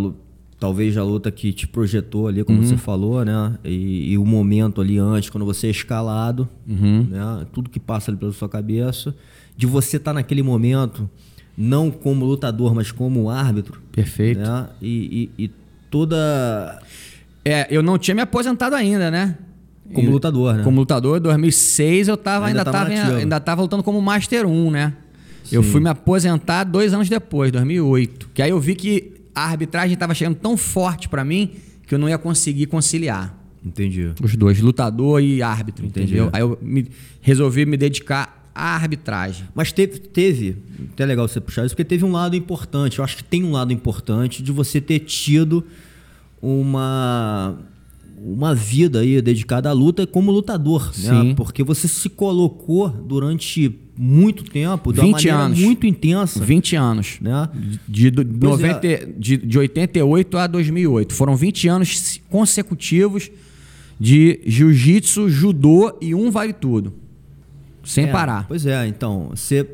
talvez a luta que te projetou ali, como uhum. você falou, né? E, e, o momento ali antes, quando você é escalado, uhum. né? Tudo que passa ali pela sua cabeça, de você estar tá naquele momento, não como lutador, mas como árbitro. Perfeito. Né? E, e, e toda. É, eu não tinha me aposentado ainda, né? Como lutador, né? Como lutador, em 2006 eu tava, ainda, ainda, tava, tava ainda tava lutando como Master 1, né? Sim. Eu fui me aposentar dois anos depois, 2008. Que aí eu vi que a arbitragem estava chegando tão forte para mim que eu não ia conseguir conciliar. Entendi. Os dois, lutador e árbitro, Entendi. entendeu? Aí eu me, resolvi me dedicar à arbitragem. Mas teve, teve, até legal você puxar isso, porque teve um lado importante. Eu acho que tem um lado importante de você ter tido uma uma vida aí dedicada à luta como lutador, né? Porque você se colocou durante muito tempo, de uma maneira anos. muito intensa. 20 anos. Né? De, de, 90, é. de, de 88 a 2008. Foram 20 anos consecutivos de jiu-jitsu, judô e um vale tudo. Sem é, parar. Pois é, então, você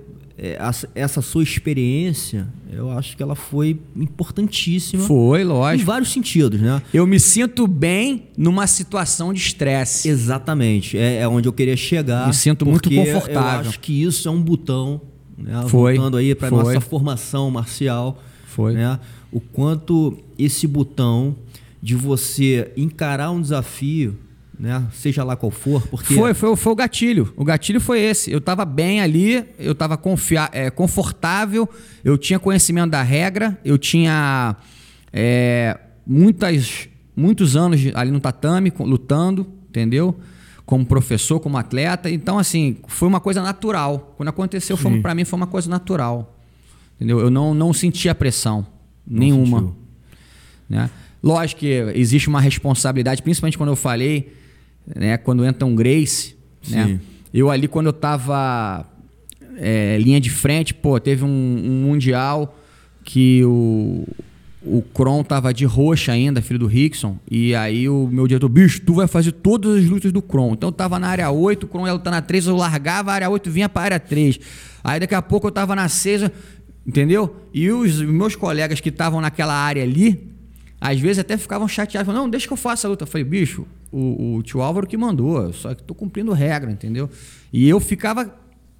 é, essa sua experiência, eu acho que ela foi importantíssima. Foi, lógico. Em vários sentidos, né? Eu me sinto bem numa situação de estresse. Exatamente. É, é, onde eu queria chegar. Me sinto muito confortável. Eu acho que isso é um botão, né? Foi. Voltando aí para nossa formação marcial. Foi. Né? O quanto esse botão de você encarar um desafio né? Seja lá qual for, porque foi, foi, foi o gatilho. O gatilho foi esse. Eu estava bem ali, eu estava confia... É, confortável, eu tinha conhecimento da regra, eu tinha é, muitas, muitos anos ali no tatame lutando, entendeu? Como professor, como atleta. Então, assim, foi uma coisa natural. Quando aconteceu, para mim, foi uma coisa natural. Entendeu? Eu não, não senti a pressão não nenhuma. Né? Lógico que existe uma responsabilidade, principalmente quando eu falei né? Quando entra um Grace, né? Eu ali, quando eu tava é, linha de frente, pô, teve um, um Mundial que o, o Kron tava de roxa ainda, filho do Rickson, e aí o meu diretor, bicho, tu vai fazer todas as lutas do Kron. Então eu tava na área 8, o Kron ia lutar na 3, eu largava a área 8 vinha pra área 3. Aí daqui a pouco eu tava na 6, entendeu? E os meus colegas que estavam naquela área ali, às vezes até ficavam chateados, falavam, não, deixa que eu faça a luta. Eu falei, bicho, o, o tio Álvaro que mandou, só que tô cumprindo regra, entendeu? E eu ficava.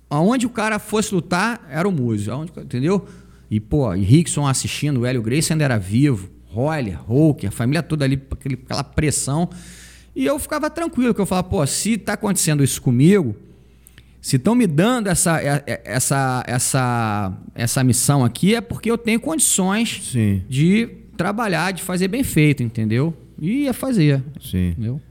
Aonde o cara fosse lutar, era o músico, aonde, entendeu? E, pô, e Rickson assistindo, o Hélio Grace ainda era vivo, Roller, Hulk, a família toda ali, aquele, aquela pressão. E eu ficava tranquilo, que eu falava, pô, se tá acontecendo isso comigo, se estão me dando essa, essa, essa, essa missão aqui, é porque eu tenho condições Sim. de trabalhar, de fazer bem feito, entendeu? E ia fazer. Sim. Entendeu?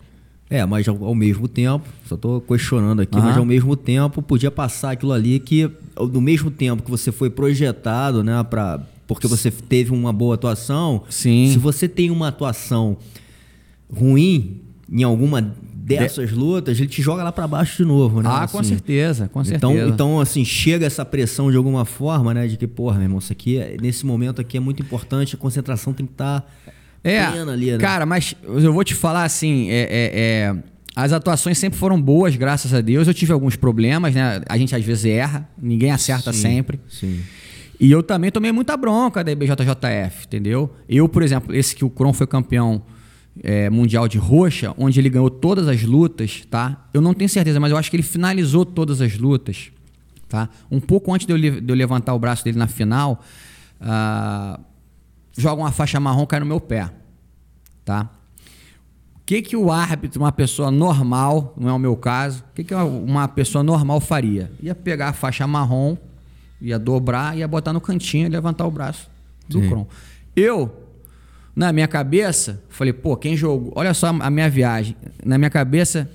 É, mas ao, ao mesmo tempo, só estou questionando aqui, uhum. mas ao mesmo tempo podia passar aquilo ali que, no mesmo tempo que você foi projetado, né, pra, porque você teve uma boa atuação, Sim. se você tem uma atuação ruim em alguma dessas de... lutas, ele te joga lá para baixo de novo, né? Ah, assim. com certeza, com então, certeza. Então, assim, chega essa pressão de alguma forma, né? De que, porra, meu irmão, isso aqui, nesse momento aqui é muito importante, a concentração tem que estar... Tá é, ali, né? cara, mas eu vou te falar assim, é, é, é, as atuações sempre foram boas, graças a Deus. Eu tive alguns problemas, né? A gente às vezes erra, ninguém acerta sim, sempre. Sim. E eu também tomei muita bronca da IBJJF, entendeu? Eu, por exemplo, esse que o Kron foi campeão é, mundial de roxa, onde ele ganhou todas as lutas, tá? Eu não tenho certeza, mas eu acho que ele finalizou todas as lutas, tá? Um pouco antes de eu, de eu levantar o braço dele na final, uh, joga uma faixa marrom, cai no meu pé, tá? que, que o árbitro, uma pessoa normal, não é o meu caso, o que, que uma pessoa normal faria? Ia pegar a faixa marrom, ia dobrar, ia botar no cantinho e levantar o braço do Sim. Cron. Eu, na minha cabeça, falei, pô, quem jogou? Olha só a minha viagem. Na minha cabeça,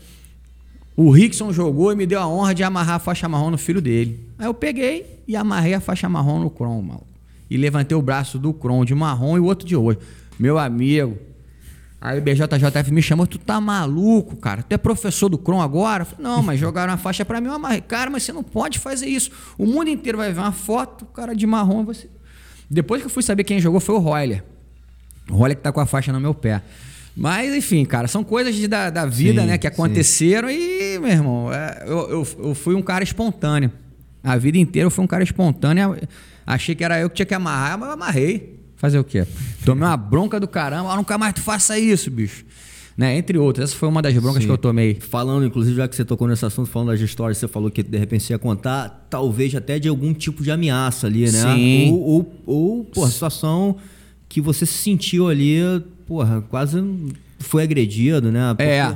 o Rickson jogou e me deu a honra de amarrar a faixa marrom no filho dele. Aí eu peguei e amarrei a faixa marrom no Cron, mal. E levantei o braço do Cron de marrom e o outro de hoje. Meu amigo, Aí o BJJF me chamou, tu tá maluco, cara? Tu é professor do Cron agora? Falei, não, mas jogaram a faixa para mim, eu amarrei. Cara, mas você não pode fazer isso. O mundo inteiro vai ver uma foto, cara de marrom, você. Depois que eu fui saber quem jogou foi o Royler. O Royler que tá com a faixa no meu pé. Mas, enfim, cara, são coisas de, da, da vida, sim, né, que aconteceram sim. e, meu irmão, é, eu, eu, eu fui um cara espontâneo. A vida inteira eu fui um cara espontâneo. Achei que era eu que tinha que amarrar, mas eu amarrei. Fazer o quê? Tomei uma bronca do caramba, ah, nunca mais tu faça isso, bicho. Né? Entre outras, essa foi uma das broncas Sim. que eu tomei. Falando, inclusive, já que você tocou nesse assunto, falando das histórias, você falou que de repente você ia contar, talvez até de algum tipo de ameaça ali, né? Sim. Ou, ou, ou porra, situação que você se sentiu ali, porra, quase foi agredido, né? Porque... É.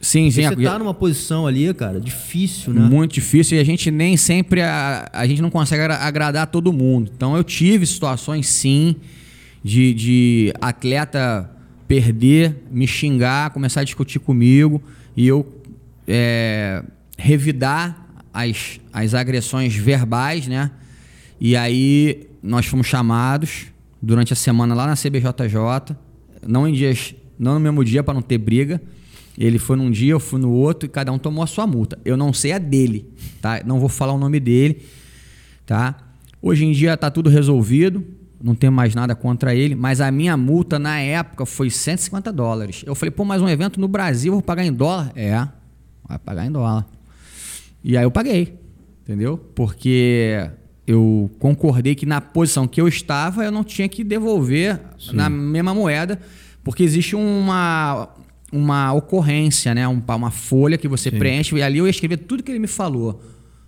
Sim, sim. Você tá numa posição ali, cara, difícil, né? Muito difícil e a gente nem sempre a, a gente não consegue agradar todo mundo. Então eu tive situações sim de, de atleta perder, me xingar, começar a discutir comigo e eu é, revidar as, as agressões verbais, né? E aí nós fomos chamados durante a semana lá na CBJJ, não em dias, não no mesmo dia para não ter briga ele foi num dia, eu fui no outro e cada um tomou a sua multa. Eu não sei a dele, tá? Não vou falar o nome dele, tá? Hoje em dia tá tudo resolvido, não tem mais nada contra ele, mas a minha multa na época foi 150 dólares. Eu falei, pô, mais um evento no Brasil, vou pagar em dólar? É, vai pagar em dólar. E aí eu paguei, entendeu? Porque eu concordei que na posição que eu estava, eu não tinha que devolver Sim. na mesma moeda, porque existe uma, uma ocorrência, né? Um, uma folha que você Sim. preenche e ali eu ia escrever tudo que ele me falou.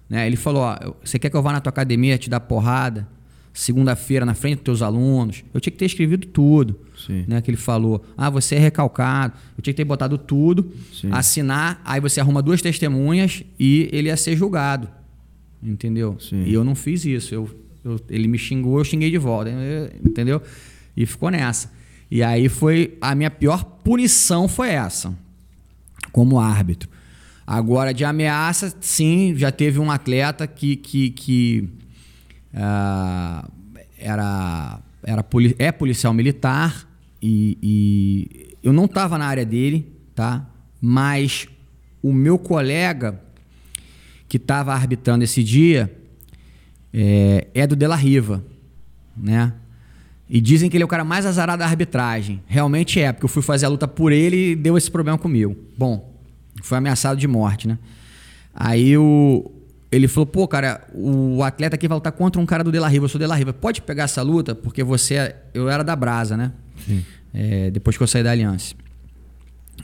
Né? Ele falou: ó, você quer que eu vá na tua academia te dar porrada? Segunda-feira, na frente dos teus alunos. Eu tinha que ter escrevido tudo. Sim. Né? Que ele falou: ah, você é recalcado. Eu tinha que ter botado tudo, Sim. assinar, aí você arruma duas testemunhas e ele ia ser julgado. Entendeu? Sim. E eu não fiz isso. Eu, eu, ele me xingou, eu xinguei de volta. Entendeu? E ficou nessa. E aí foi a minha pior punição foi essa, como árbitro. Agora de ameaça, sim, já teve um atleta que, que, que uh, era, era é policial militar e, e eu não estava na área dele, tá? Mas o meu colega que estava arbitrando esse dia é, é do De La Riva, né? E dizem que ele é o cara mais azarado da arbitragem. Realmente é, porque eu fui fazer a luta por ele e deu esse problema comigo. Bom, foi ameaçado de morte, né? Aí o, ele falou, pô, cara, o atleta aqui vai lutar contra um cara do De La Riva. Eu sou De La Riva. Pode pegar essa luta? Porque você... É, eu era da Brasa, né? É, depois que eu saí da Aliança.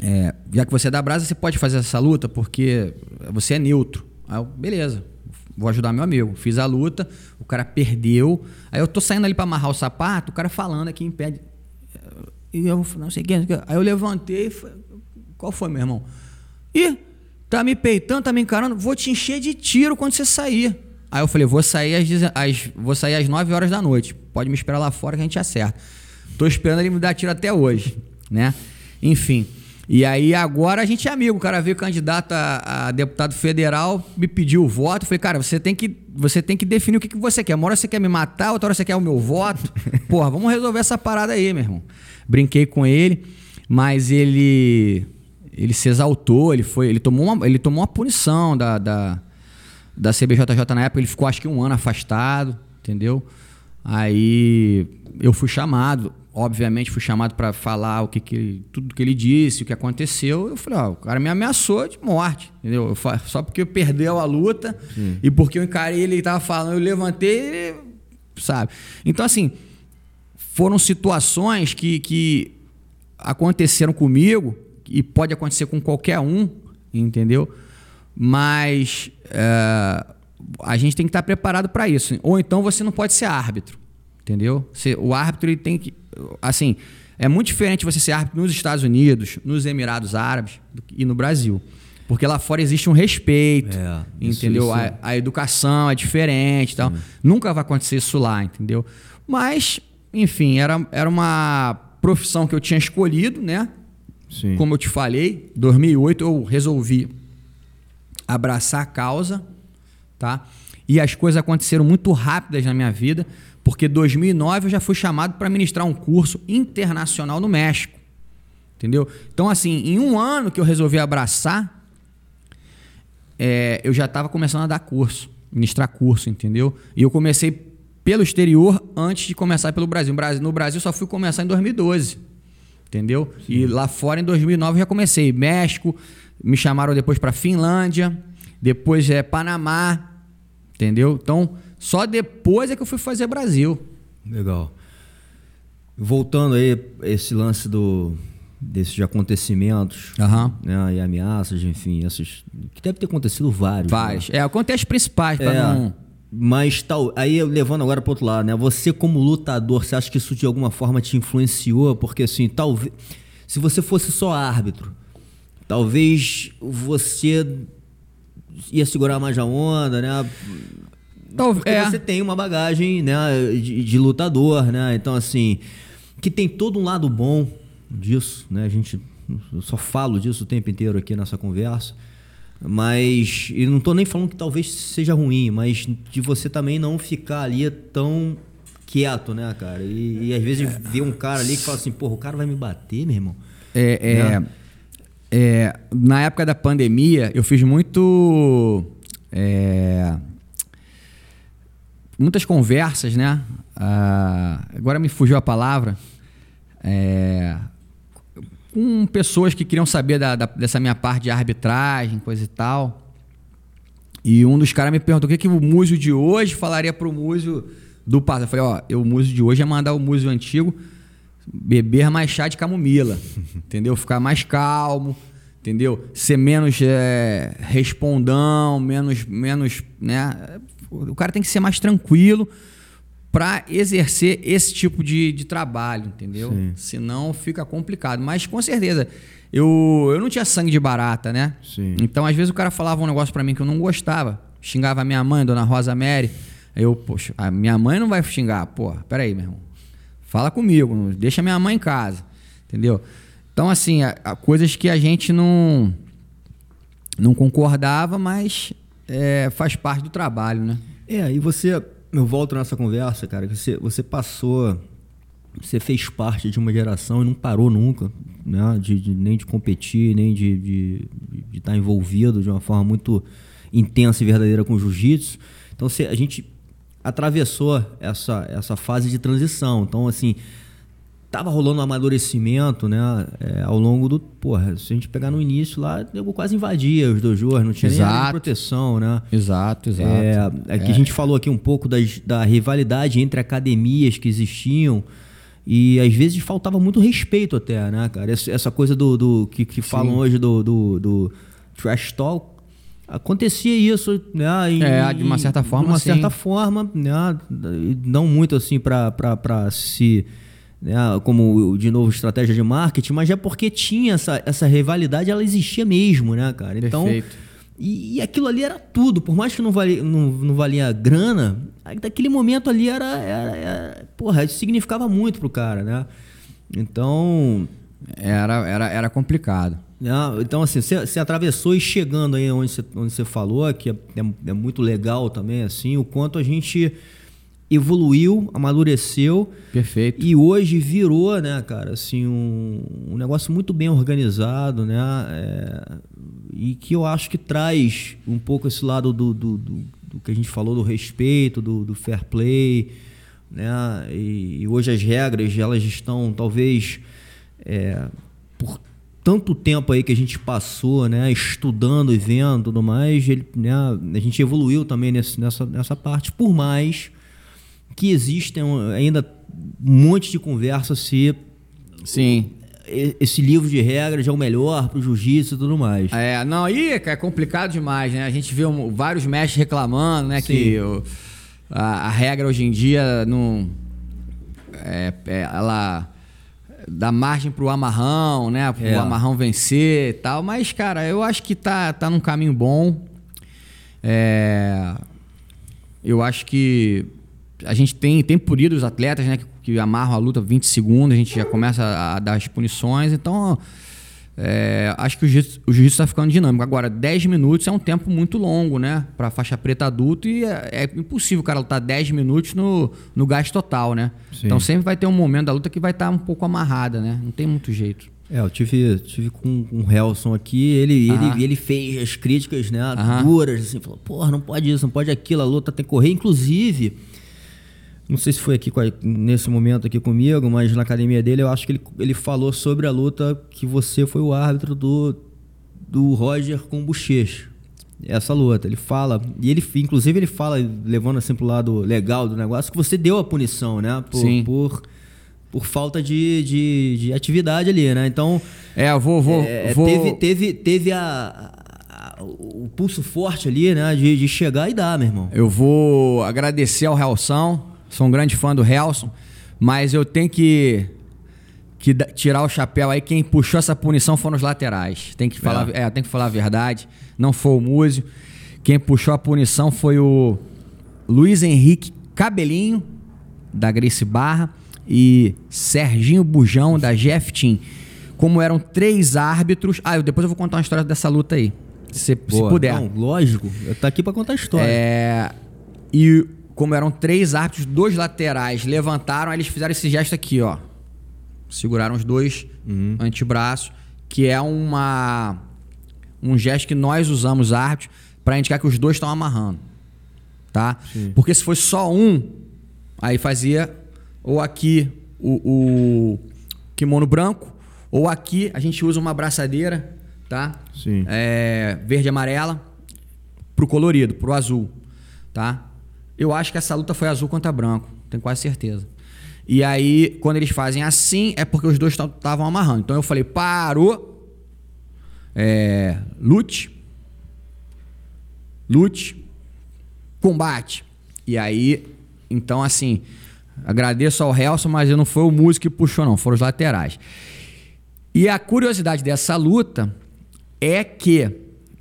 É, já que você é da Brasa, você pode fazer essa luta porque você é neutro. Aí eu, beleza vou ajudar meu amigo. Fiz a luta, o cara perdeu. Aí eu tô saindo ali para amarrar o sapato, o cara falando aqui em pé. E eu não sei quem. Aí eu levantei qual foi, meu irmão? Ih, tá me peitando, tá me encarando, vou te encher de tiro quando você sair. Aí eu falei, vou sair às, às, vou sair às 9 horas da noite. Pode me esperar lá fora que a gente acerta. Tô esperando ele me dar tiro até hoje, né? Enfim. E aí agora a gente é amigo. O cara veio candidato a, a deputado federal, me pediu o voto. falei, cara, você tem que, você tem que definir o que, que você quer. Uma hora você quer me matar, outra hora você quer o meu voto. (laughs) Porra, vamos resolver essa parada aí, meu irmão. Brinquei com ele, mas ele ele se exaltou, ele foi, ele tomou uma, ele tomou uma punição da, da, da CBJJ na época, ele ficou acho que um ano afastado, entendeu? Aí eu fui chamado obviamente fui chamado para falar o que, que tudo que ele disse, o que aconteceu. Eu falei, ó, o cara me ameaçou de morte, entendeu? Eu, só porque eu perdeu a luta Sim. e porque eu encarei ele, ele tava falando, eu levantei, sabe? Então assim, foram situações que, que aconteceram comigo e pode acontecer com qualquer um, entendeu? Mas é, a gente tem que estar preparado para isso. Ou então você não pode ser árbitro. Entendeu? o árbitro ele tem que. Assim, É muito diferente você ser árbitro nos Estados Unidos, nos Emirados Árabes e no Brasil. Porque lá fora existe um respeito, é, entendeu? Isso, isso. A, a, educação é diferente tal. Nunca vai acontecer isso lá, entendeu? Mas, enfim, era, era uma profissão que eu tinha escolhido, né? Sim. Como eu te falei, 2008 eu resolvi abraçar a causa, tá? E as coisas aconteceram muito rápidas na minha vida, porque 2009 eu já fui chamado para ministrar um curso internacional no México. Entendeu? Então, assim, em um ano que eu resolvi abraçar, é, eu já estava começando a dar curso, ministrar curso, entendeu? E eu comecei pelo exterior antes de começar pelo Brasil. No Brasil só fui começar em 2012, entendeu? Sim. E lá fora em 2009 já comecei. México, me chamaram depois para Finlândia, depois é Panamá, entendeu? Então só depois é que eu fui fazer Brasil. Legal. Voltando aí esse lance do desses acontecimentos uhum. né, e ameaças, enfim, esses que deve ter acontecido vários. Né? Vários. Né? É, acontece principais para é, não. Mas tal, aí levando agora para outro lado, né? Você como lutador, você acha que isso de alguma forma te influenciou? Porque assim, talvez se você fosse só árbitro, talvez você ia segurar mais a onda, né? Talvez Porque é. você tem uma bagagem, né, de, de lutador, né? Então assim, que tem todo um lado bom disso, né? A gente eu só falo disso o tempo inteiro aqui nessa conversa. Mas, e não estou nem falando que talvez seja ruim, mas de você também não ficar ali tão quieto, né, cara? E, e às vezes é. ver um cara ali que fala assim, porra, o cara vai me bater, meu irmão. É, é, né? é na época da pandemia, eu fiz muito. É, muitas conversas, né? Ah, agora me fugiu a palavra. É, com pessoas que queriam saber da, da, dessa minha parte de arbitragem, coisa e tal. E um dos caras me perguntou o que, que o músico de hoje falaria pro músico do passado. Eu falei, ó, eu, o de hoje é mandar o músico antigo beber mais chá de camomila, (laughs) entendeu? Ficar mais calmo, entendeu? Ser menos é, respondão, menos, menos, né? O cara tem que ser mais tranquilo para exercer esse tipo de, de trabalho, entendeu? Sim. Senão fica complicado. Mas com certeza, eu, eu não tinha sangue de barata, né? Sim. Então, às vezes, o cara falava um negócio para mim que eu não gostava. Xingava a minha mãe, dona Rosa Mary. Eu, poxa, a minha mãe não vai xingar. Pô, peraí, meu irmão. Fala comigo, deixa minha mãe em casa. Entendeu? Então, assim, a, a coisas que a gente não, não concordava, mas é, faz parte do trabalho, né? É, e você eu volto nessa conversa, cara, que você, você passou, você fez parte de uma geração e não parou nunca, né? De, de nem de competir, nem de, estar envolvido de uma forma muito intensa e verdadeira com o jiu-jitsu. Então você, a gente atravessou essa, essa fase de transição. Então, assim, tava rolando um amadurecimento, né? É, ao longo do. Porra, se a gente pegar no início lá, eu quase invadia os dojos, não tinha exato. nem proteção, né? Exato, exato. É, aqui é. a gente falou aqui um pouco das, da rivalidade entre academias que existiam. E às vezes faltava muito respeito até, né, cara? Essa, coisa do, do que, que falam hoje do, do, do trash talk. Acontecia isso, né? Em, é, de uma certa forma, De uma sim. certa forma, né? Não muito assim para se né, como de novo estratégia de marketing, mas é porque tinha essa, essa rivalidade, ela existia mesmo, né, cara? Então, Perfeito. E, e aquilo ali era tudo, por mais que não valia, não, não valia grana, daquele momento ali era, era, era porra, significava muito pro cara, né? Então, era, era, era complicado. Né, então, assim, você, atravessou e chegando aí onde você, onde falou, que é, é, é muito legal também, assim, o quanto a gente evoluiu, amadureceu. Perfeito. E hoje virou, né, cara, assim, um, um negócio muito bem organizado, né? É, e que eu acho que traz um pouco esse lado do, do, do, do que a gente falou, do respeito, do, do fair play, né? E, e, hoje as regras, elas estão, talvez, é, por tanto tempo aí que a gente passou, né, estudando e vendo tudo mais, ele, né, a gente evoluiu também nesse, nessa, nessa parte, por mais que existem ainda um monte de conversa se Sim. esse livro de regras é o melhor para o jiu-jitsu e tudo mais. É, não, aí é complicado demais, né? A gente vê um, vários mestres reclamando, né, Sim. que o, a, a, regra hoje em dia não é, é, ela dar margem pro amarrão, né? Pro É. amarrão vencer e tal. Mas, cara, eu acho que tá, tá num caminho bom. É, eu acho que a gente tem, tem punido os atletas, né? Que, que amarram a luta 20 segundos, a gente já começa a, a dar as punições. Então, é, acho que o jiu-jitsu o jiu-jitsu tá ficando dinâmico. Agora, 10 minutos é um tempo muito longo, né? Pra faixa preta adulto e é, é impossível o cara lutar 10 minutos no, no gás total, né? Sim. Então sempre vai ter um momento da luta que vai estar um pouco amarrada, né? Não tem muito jeito. É, eu tive, tive com, com o Helson aqui, ele, Aham. ele, ele fez as críticas, né, duras, assim, falou, porra, não pode isso, não pode aquilo, a luta tem que correr. Inclusive, não sei se foi aqui nesse momento aqui comigo, mas na academia dele, eu acho que ele, ele falou sobre a luta que você foi o árbitro do, do Roger com o Bochecha. Essa luta, ele fala, e ele, inclusive, ele fala, levando assim pro lado legal do negócio, que você deu a punição, né? Por, Sim. por, por falta de, de, de atividade ali, né? Então, É, eu vou. vou, é, vou... teve, teve, teve a, o pulso forte ali, né? De, de chegar e dar, meu irmão. Eu vou agradecer ao Helson. Sou um grande fã do Helson. Mas eu tenho que, que tirar o chapéu aí. Quem puxou essa punição foram os laterais. Tem que falar, é. tem que falar a verdade. Não foi o Múzio. Quem puxou a punição foi o Luiz Henrique Cabelinho, da Grace Barra, e Serginho Bujão, da GF Team. Como eram três árbitros. Ah, eu, depois eu vou contar uma história dessa luta aí. Se, se puder. Não, lógico. Eu tá aqui pra contar a história. É, e como eram três árbitros, dois laterais levantaram, aí eles fizeram esse gesto aqui, ó. Seguraram os dois antebraços, que é uma um gesto que nós usamos árbitros para indicar que os dois estão amarrando, tá? Porque se fosse só um, aí fazia ou aqui o, o kimono branco, ou aqui a gente usa uma abraçadeira, tá? Sim. É, verde e amarela pro colorido, pro azul, tá? Eu acho que essa luta foi azul contra branco, tenho quase certeza. E aí, quando eles fazem assim, é porque os dois estavam amarrando. Então eu falei, parou, é, lute, lute, combate. E aí, então assim, agradeço ao Helson, mas não foi o músico que puxou não, foram os laterais. E a curiosidade dessa luta é que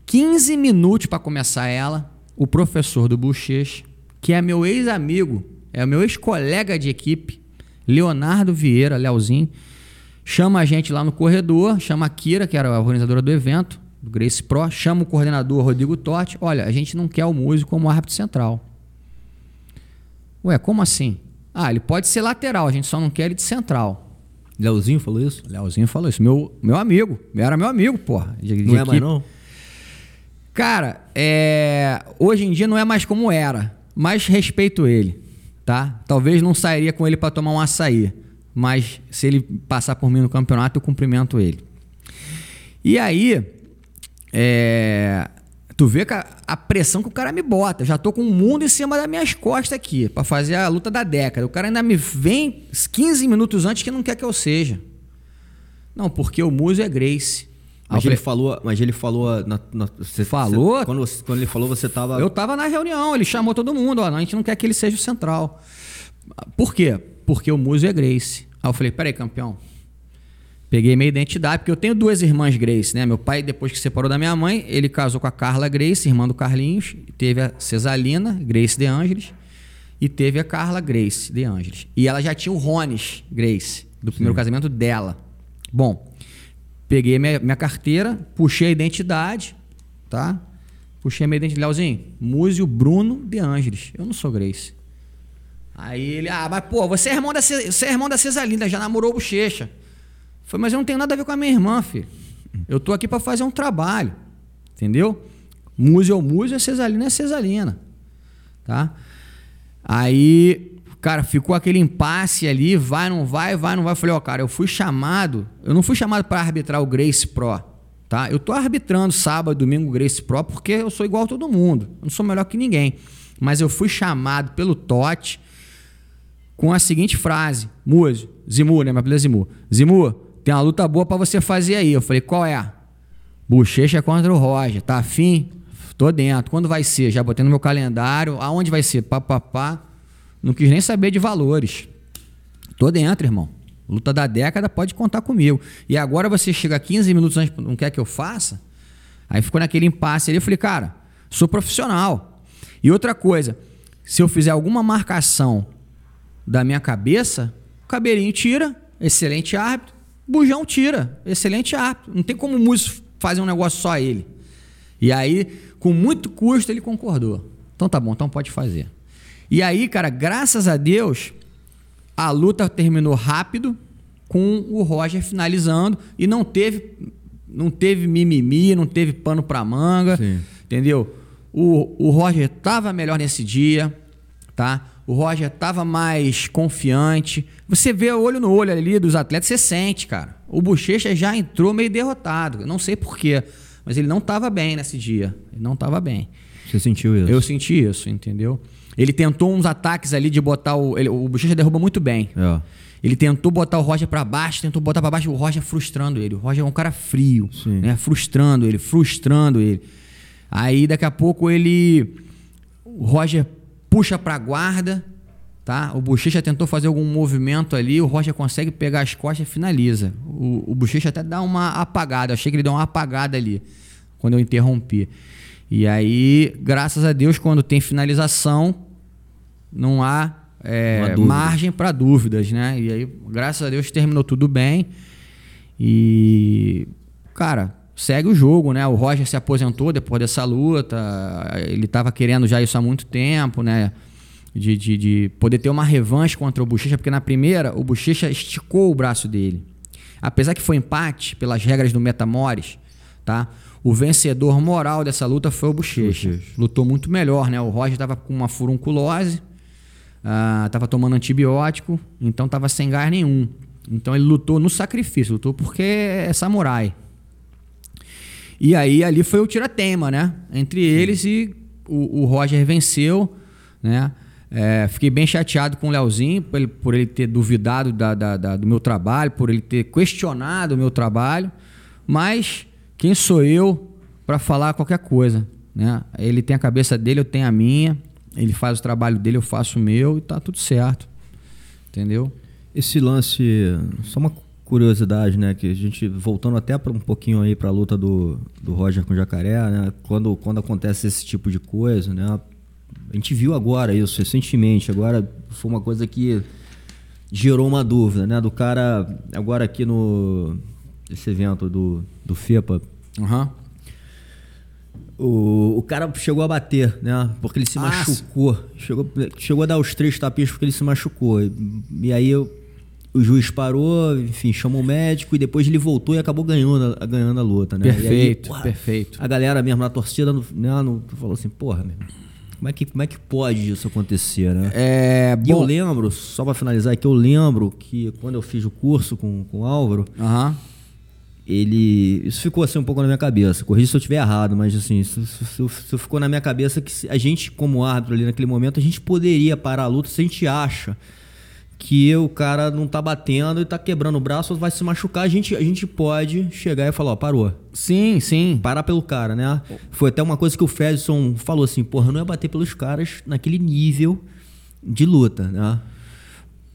15 minutos para começar ela, o professor do Bochecha, que é meu ex-amigo, é meu ex-colega de equipe, Leonardo Vieira, Leozinho, chama a gente lá no corredor, chama a Kira, que era a organizadora do evento, do Grace Pro, chama o coordenador Rodrigo Totti, olha, a gente não quer o músico como árbitro central. Ué, como assim? Ah, ele pode ser lateral, a gente só não quer ele de central. Leozinho falou isso? Leozinho falou isso. Meu, meu amigo. Era meu amigo, porra. de- de Não é mais não? Cara, é... hoje em dia não é mais como era. Mas respeito ele, tá? Talvez não sairia com ele pra tomar um açaí. Mas se ele passar por mim no campeonato, eu cumprimento ele. E aí, é... tu vê a, pressão que o cara me bota. Já tô com o mundo em cima das minhas costas aqui pra fazer a luta da década. O cara ainda me vem 15 minutos antes que não quer que eu seja. Não, porque o Muso é Grace. Mas ele falei, falou, mas ele falou na, na- você- Falou? você- quando, quando ele falou, você tava Eu tava na reunião, ele chamou todo mundo, ó, a gente não quer que ele seja o central. Por quê? Porque o Muso é Grace. Aí eu falei, peraí, campeão. Peguei minha identidade, porque eu tenho duas irmãs Grace, né? Meu pai, depois que separou da minha mãe, ele casou com a Carla Grace, irmã do Carlinhos, teve a Cesalina, Grace de Ângeles, e teve a Carla Grace de Ângeles. E ela já tinha o Rones Grace, do primeiro casamento dela. Bom, peguei minha, minha carteira, puxei a identidade, tá? Puxei a minha identidade. Leozinho, Múzio Bruno de Ângeles. Eu não sou Grace. Aí ele, ah, mas pô, você é irmão da, você é irmão da Cesalina, já namorou Bochecha. Falei, mas eu não tenho nada a ver com a minha irmã, filho. Eu tô aqui pra fazer um trabalho. Entendeu? Múzio é Múzio, a Cesalina é Cesalina. Tá? Aí, cara, ficou aquele impasse ali, vai, não vai, vai, não vai. Eu falei, ó, cara, eu fui chamado, eu não fui chamado para arbitrar o Grace Pro, tá? Eu tô arbitrando sábado, domingo Grace Pro porque eu sou igual a todo mundo. Eu não sou melhor que ninguém. Mas eu fui chamado pelo Totti com a seguinte frase: Múzio, Zimu, né? Meu apelido é Zimu. Zimu, tem uma luta boa pra você fazer aí. Eu falei, qual é? Bochecha contra o Roger. Tá afim? Tô dentro. Quando vai ser? Já botei no meu calendário. Aonde vai ser? Pá, pá, pá. Não quis nem saber de valores. Tô dentro, irmão. Luta da década, pode contar comigo. E agora você chega 15 minutos antes, não quer que eu faça? Aí ficou naquele impasse ali. Eu falei, cara, sou profissional. E outra coisa, se eu fizer alguma marcação da minha cabeça, o cabelinho tira, excelente árbitro. Bujão tira, excelente árbitro. Não tem como o músico fazer um negócio só ele. E aí, com muito custo, ele concordou. Então tá bom, então pode fazer. E aí, cara, graças a Deus, a luta terminou rápido, com o Roger finalizando e não teve não teve mimimi, não teve pano para manga, Sim. entendeu? O, o Roger estava melhor nesse dia, tá? O Roger estava mais confiante. Você vê olho no olho ali dos atletas, você sente, cara. O Bochecha já entrou meio derrotado. Eu não sei porquê, mas ele não estava bem nesse dia. Ele não estava bem. Você sentiu isso? Eu senti isso, entendeu? Ele tentou uns ataques ali de botar o. Ele, o Bochecha derruba muito bem. É. Ele tentou botar o Roger para baixo, tentou botar para baixo, o Roger frustrando ele. O Roger é um cara frio, Sim. né? Frustrando ele, frustrando ele. Aí daqui a pouco ele. O Roger puxa pra guarda, tá? O Bochecha tentou fazer algum movimento ali, o Roger consegue pegar as costas e finaliza. O, o Bochecha até dá uma apagada, eu achei que ele deu uma apagada ali, quando eu interrompi. E aí, graças a Deus, quando tem finalização, não há é, margem para dúvidas, né? E aí, graças a Deus, terminou tudo bem. E, cara, segue o jogo, né? O Roger se aposentou depois dessa luta. Ele estava querendo já isso há muito tempo, né? De, de, de, poder ter uma revanche contra o Bochecha, porque na primeira o Bochecha esticou o braço dele. Apesar que foi empate pelas regras do Metamores, tá? O vencedor moral dessa luta foi o Bochecha. Lutou muito melhor, né? O Roger estava com uma furunculose, estava uh, tomando antibiótico, então estava sem gás nenhum. Então ele lutou no sacrifício, lutou porque é samurai. E aí ali foi o tiratema, né? Entre eles e o, o Roger venceu, né? É, fiquei bem chateado com o Leozinho por ele, por ele ter duvidado da, da, da, do meu trabalho, por ele ter questionado o meu trabalho, mas quem sou eu para falar qualquer coisa? Né? Ele tem a cabeça dele, eu tenho a minha. Ele faz o trabalho dele, eu faço o meu e tá tudo certo. Entendeu? Esse lance, só uma curiosidade, né? Que a gente, voltando até para um pouquinho aí para a luta do, do Roger com o Jacaré, né? Quando, quando acontece esse tipo de coisa, né? A gente viu agora isso, recentemente. Agora foi uma coisa que gerou uma dúvida, né? Do cara, agora aqui no. Esse evento do, do FEPA, Uhum. O, o cara chegou a bater, né? Porque ele se ah, machucou. Chegou, chegou a dar os três tapinhas porque ele se machucou. E, e aí eu, o juiz parou, enfim, chamou o médico e depois ele voltou e acabou ganhando, ganhando a luta, né? Perfeito, aí, porra, perfeito. A galera mesmo na torcida né, no, falou assim, porra, como é, que, como é que pode isso acontecer, né? É, e eu lembro, só para finalizar, que eu lembro que quando eu fiz o curso com, com o Álvaro, uhum ele. Isso ficou assim um pouco na minha cabeça. Corrija se eu estiver errado, mas assim, isso, isso, isso, ficou na minha cabeça que a gente, como árbitro ali naquele momento, a gente poderia parar a luta se a gente acha que o cara não tá batendo e tá quebrando o braço vai se machucar, a gente, a gente pode chegar e falar, ó, parou. Sim, sim. Parar pelo cara, né? Foi até uma coisa que o Fredson falou assim, porra, não ia bater pelos caras naquele nível de luta, né?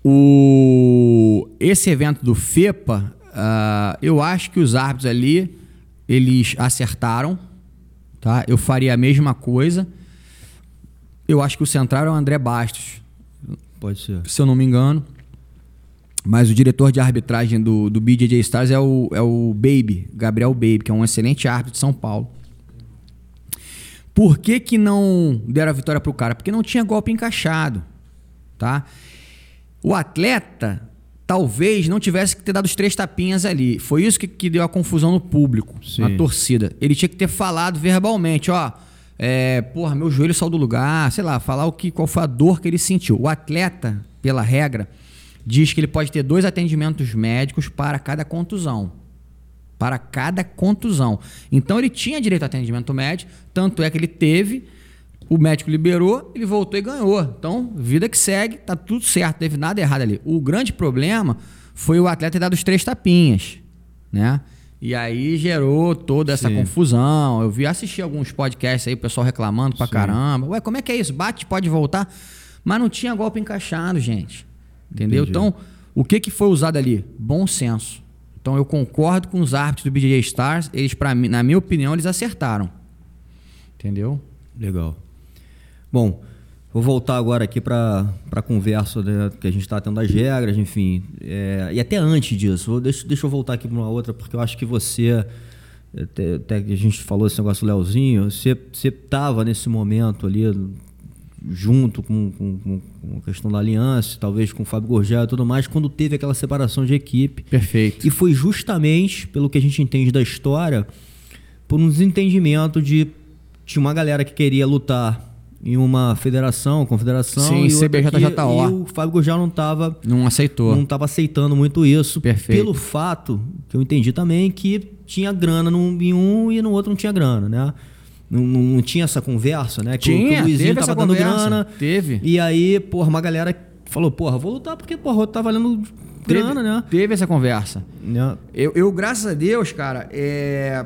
O... Esse evento do FEPA Uh, eu acho que os árbitros ali, eles acertaram. Tá? Eu faria a mesma coisa. Eu acho que o central é o André Bastos. Pode ser. Se eu não me engano. Mas o diretor de arbitragem do, do BJJ Stars é o, é o Baby, Gabriel Baby, que é um excelente árbitro de São Paulo. Por que, que não deram a vitória pro cara? Porque não tinha golpe encaixado. Tá? O atleta talvez não tivesse que ter dado os três tapinhas ali. Foi isso que, que deu a confusão no público, Sim. na torcida. Ele tinha que ter falado verbalmente, ó. É, porra, meu joelho saiu do lugar, sei lá, falar o que, qual foi a dor que ele sentiu. O atleta, pela regra, diz que ele pode ter dois atendimentos médicos para cada contusão. Para cada contusão. Então ele tinha direito a atendimento médico, tanto é que ele teve o médico liberou, ele voltou e ganhou. Então, vida que segue, tá tudo certo, não teve nada errado ali. O grande problema foi o atleta ter dado os três tapinhas, né? E aí gerou toda essa Sim. confusão. Eu vi assistir alguns podcasts aí, o pessoal reclamando pra Sim. caramba. Ué, como é que é isso? Bate, pode voltar. Mas não tinha golpe encaixado, gente. Entendeu? Entendi. Então, O que, que foi usado ali? Bom senso. Então eu concordo com os árbitros do BJJ Stars, eles para mim, na minha opinião, eles acertaram. Entendeu? Legal. Bom, vou voltar agora aqui para a conversa né, que a gente está tendo das regras, enfim. É, e até antes disso, vou, deixa, deixa eu voltar aqui para uma outra, porque eu acho que você, até, até que a gente falou esse negócio do Leozinho, você estava nesse momento ali, junto com, com, com, a questão da aliança, talvez com o Fábio Gorgel e tudo mais, quando teve aquela separação de equipe. Perfeito. E foi justamente, pelo que a gente entende da história, por um desentendimento de. Tinha uma galera que queria lutar em uma federação, confederação. Sim, e CBJJO. E o Fábio Gurgel não estava. Não aceitou. Não estava aceitando muito isso. Perfeito. Pelo fato, que eu entendi também, que tinha grana num, em um e no outro não tinha grana, né? Não, não, não tinha essa conversa, né? Que, tinha, que o Luizinho teve tava dando conversa. grana. Teve. E aí, porra, uma galera falou, porra, vou lutar porque, porra, tá valendo grana, teve, né? Teve essa conversa. É. Eu, eu, graças a Deus, cara, é...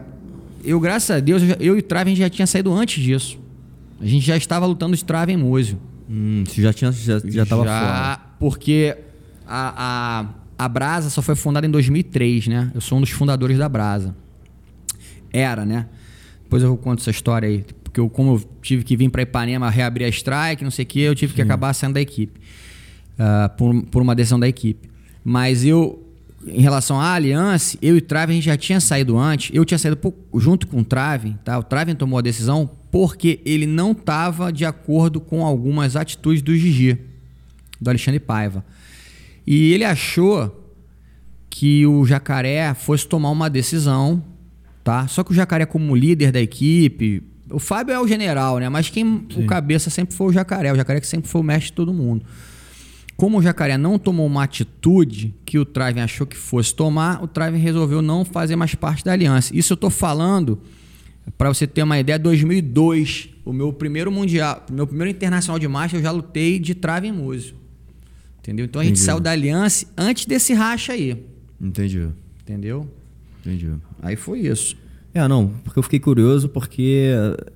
eu, graças a Deus, eu e o Traven já tinha saído antes disso. A gente já estava lutando de Traven Múzio. Hum, você já tinha já, já tava já, fora. Porque a, a, a Brasa só foi fundada em 2003, né? Eu sou um dos fundadores da Brasa. Era, né? Depois eu conto essa história aí. Porque eu, como eu tive que vir para Ipanema reabrir a strike, não sei o que, eu tive Sim. que acabar saindo da equipe. Uh, por, por uma decisão da equipe. Mas eu, em relação à aliança, eu e o Traven já tinha saído antes. Eu tinha saído junto com o Traven, tá? O Traven tomou a decisão porque ele não estava de acordo com algumas atitudes do Gigi, do Alexandre Paiva. E ele achou que o Jacaré fosse tomar uma decisão, tá? Só que o Jacaré como líder da equipe, o Fábio é o general, né? Mas quem Sim. o cabeça sempre foi o Jacaré, o Jacaré que sempre foi o mestre de todo mundo. Como o Jacaré não tomou uma atitude que o Traven achou que fosse tomar, o Traven resolveu não fazer mais parte da aliança. Isso eu estou falando para você ter uma ideia, 2002, o meu primeiro mundial, meu primeiro internacional de marcha, eu já lutei de trave em músico. Entendeu? Então a gente saiu da aliança antes desse racha aí. Entendi. Entendeu? Entendi. Aí foi isso. É, não, porque eu fiquei curioso porque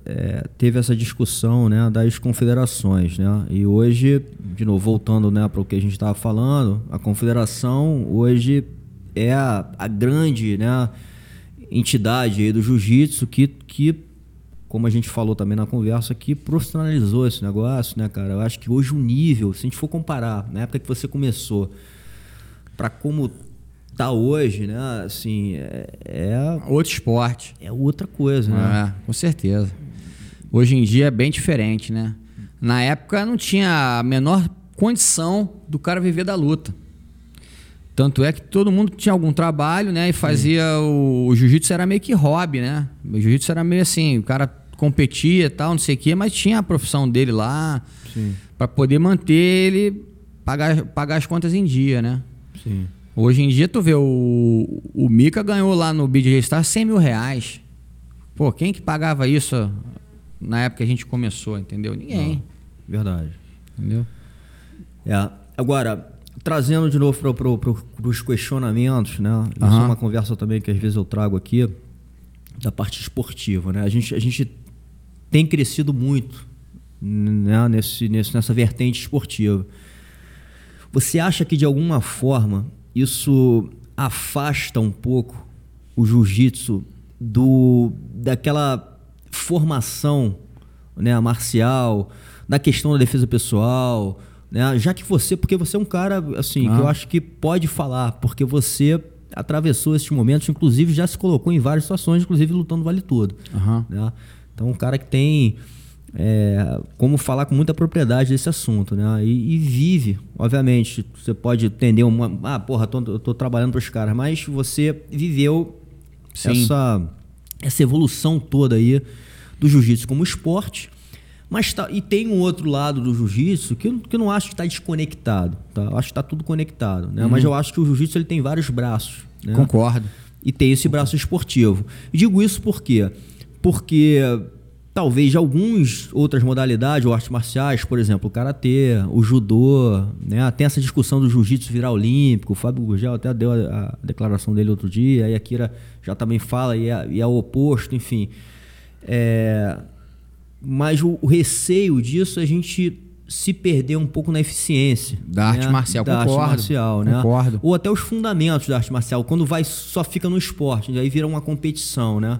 é, teve essa discussão né, das confederações, né? E hoje, de novo, voltando né, para o que a gente estava falando, a confederação hoje é a, a grande, né? entidade do jiu-jitsu que, que, como a gente falou também na conversa, que profissionalizou esse negócio, né, cara? Eu acho que hoje o nível, se a gente for comparar, na época que você começou, para como tá hoje, né? Assim, é, é, outro esporte. É outra coisa, né? É, com certeza. Hoje em dia é bem diferente, né? Na época não tinha a menor condição do cara viver da luta. Tanto é que todo mundo tinha algum trabalho, né? E fazia o, o jiu-jitsu era meio que hobby, né? O jiu-jitsu era meio assim, o cara competia e tal, não sei o quê, mas tinha a profissão dele lá para poder manter ele pagar, pagar as contas em dia, né? Sim. Hoje em dia, tu vê, o, o Mika ganhou lá no BJ Star 100 mil reais. Pô, quem que pagava isso na época que a gente começou, entendeu? Ninguém. Não, verdade. Entendeu? É. Agora, trazendo de novo para os questionamentos, né? Isso uhum. é uma conversa também que às vezes eu trago aqui da parte esportiva, né? A gente, a gente tem crescido muito né? nesse, nesse, nessa vertente esportiva. Você acha que de alguma forma isso afasta um pouco o jiu-jitsu do daquela formação né, marcial, da questão da defesa pessoal, né? Já que você, porque você é um cara assim, ah. que eu acho que pode falar, porque você atravessou esses momentos, inclusive já se colocou em várias situações, inclusive lutando vale tudo. Uhum. Né? Então, um cara que tem é, como falar com muita propriedade desse assunto, né? E, e, vive, obviamente. Você pode entender uma. Ah, porra, tô, tô trabalhando para os caras, mas você viveu essa, essa evolução toda aí do jiu-jitsu como esporte mas tá, e tem um outro lado do jiu-jitsu que, eu, que eu não acho que está desconectado. Tá? Eu acho que está tudo conectado. Né? Uhum. Mas eu acho que o jiu-jitsu ele tem vários braços. Né? Concordo. E tem esse braço esportivo. E digo isso por quê? Porque talvez de algumas outras modalidades ou artes marciais, por exemplo, o karatê, o judô, né? Tem essa discussão do jiu-jitsu virar olímpico. O Fábio Gurgel até deu a, a, declaração dele outro dia, e a Kira já também fala e é, e é o oposto, enfim. É, mas o, o receio disso a gente se perder um pouco na eficiência. Da arte marcial, da concordo, arte marcial, né? concordo. Ou até os fundamentos da arte marcial, quando vai só fica no esporte, aí vira uma competição, né?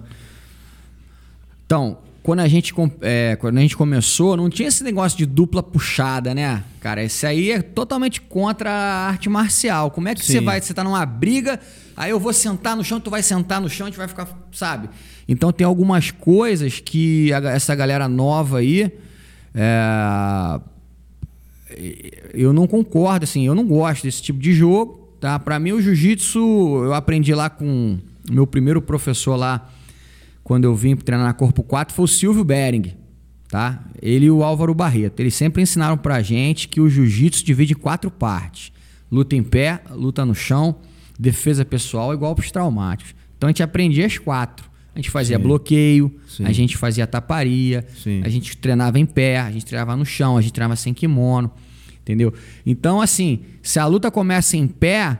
Então, quando a gente, é, quando a gente começou, não tinha esse negócio de dupla puxada, né? Cara, esse aí é totalmente contra a arte marcial. Como é que Sim. você vai? Você tá numa briga, aí eu vou sentar no chão, tu vai sentar no chão, a gente vai ficar, sabe? Então tem algumas coisas que a essa galera nova aí. é, eu não concordo, assim, eu não gosto desse tipo de jogo, tá? Para mim o jiu-jitsu, eu aprendi lá com o meu primeiro professor lá, quando eu vim treinar na Corpo 4, foi o Silvio Bering, tá? Ele e o Álvaro Barreto. Eles sempre ensinaram pra gente que o jiu-jitsu divide em quatro partes: luta em pé, luta no chão, defesa pessoal e golpes traumáticos. Então a gente aprendia as quatro. A gente fazia Sim. bloqueio, Sim. a gente fazia taparia, Sim. a gente treinava em pé, a gente treinava no chão, a gente treinava sem kimono, entendeu? Então, assim, se a luta começa em pé,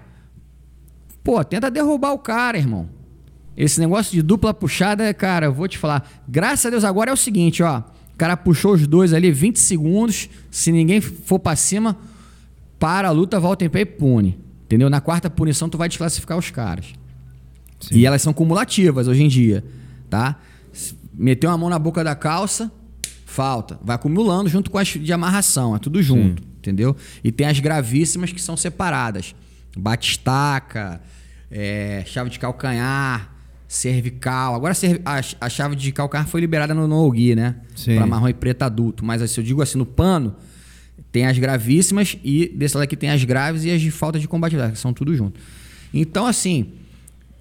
pô, tenta derrubar o cara, irmão. Esse negócio de dupla puxada, cara, eu vou te falar. Graças a Deus agora é o seguinte, ó. O cara puxou os dois ali 20 segundos. Se ninguém for pra cima, para a luta, volta em pé e pune. Entendeu? Na quarta punição, tu vai desclassificar os caras. E elas são cumulativas hoje em dia, tá? Meteu uma mão na boca da calça, falta. Vai acumulando junto com as de amarração, é tudo junto, entendeu? E tem as gravíssimas que são separadas. Batistaca, é, chave de calcanhar, cervical. Agora a, a chave de calcanhar foi liberada no no-gi, né? Pra marrom e preto adulto. Mas se eu digo assim, no pano, tem as gravíssimas e desse lado aqui tem as graves e as de falta de combatividade, que são tudo junto. Então, assim,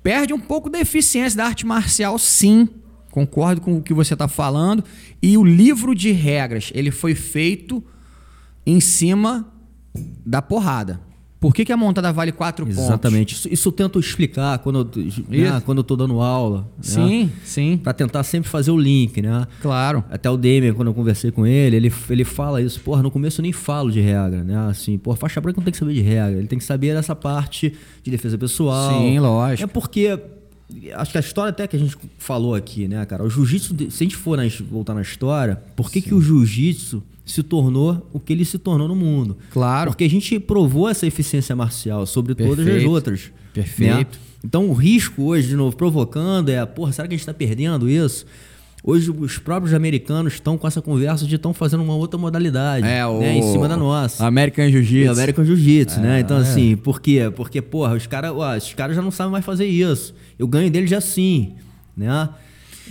perde um pouco da eficiência da arte marcial, sim. Concordo com o que você está falando. E o livro de regras, ele foi feito em cima da porrada. Por que, que a montada vale quatro pontos? Exatamente. Isso, isso eu tento explicar quando eu, né, quando eu tô dando aula. né? Sim, sim. Pra tentar sempre fazer o link, né? Claro. Até o Demian, quando eu conversei com ele, ele, ele fala isso. Porra, no começo eu nem falo de regra, né? Assim, porra, faixa branca não tem que saber de regra. Ele tem que saber essa parte de defesa pessoal. Sim, lógico. É porque... Acho que a história até que a gente falou aqui, né, cara? O jiu-jitsu, se a gente for na- voltar na história, por que, que o jiu-jitsu se tornou o que ele se tornou no mundo? Claro. Porque a gente provou essa eficiência marcial sobre todas as Perfeito. outras. Perfeito. né? Então o risco hoje, de novo, provocando é, porra, será que a gente está perdendo isso? Hoje os próprios americanos estão com essa conversa de estão fazendo uma outra modalidade, É, o... né, em cima da nossa. American Jiu-Jitsu. American Jiu-Jitsu, né? Então, é. assim, por quê? Porque, porra, os caras os caras já não sabem mais fazer isso. Eu ganho deles assim, né?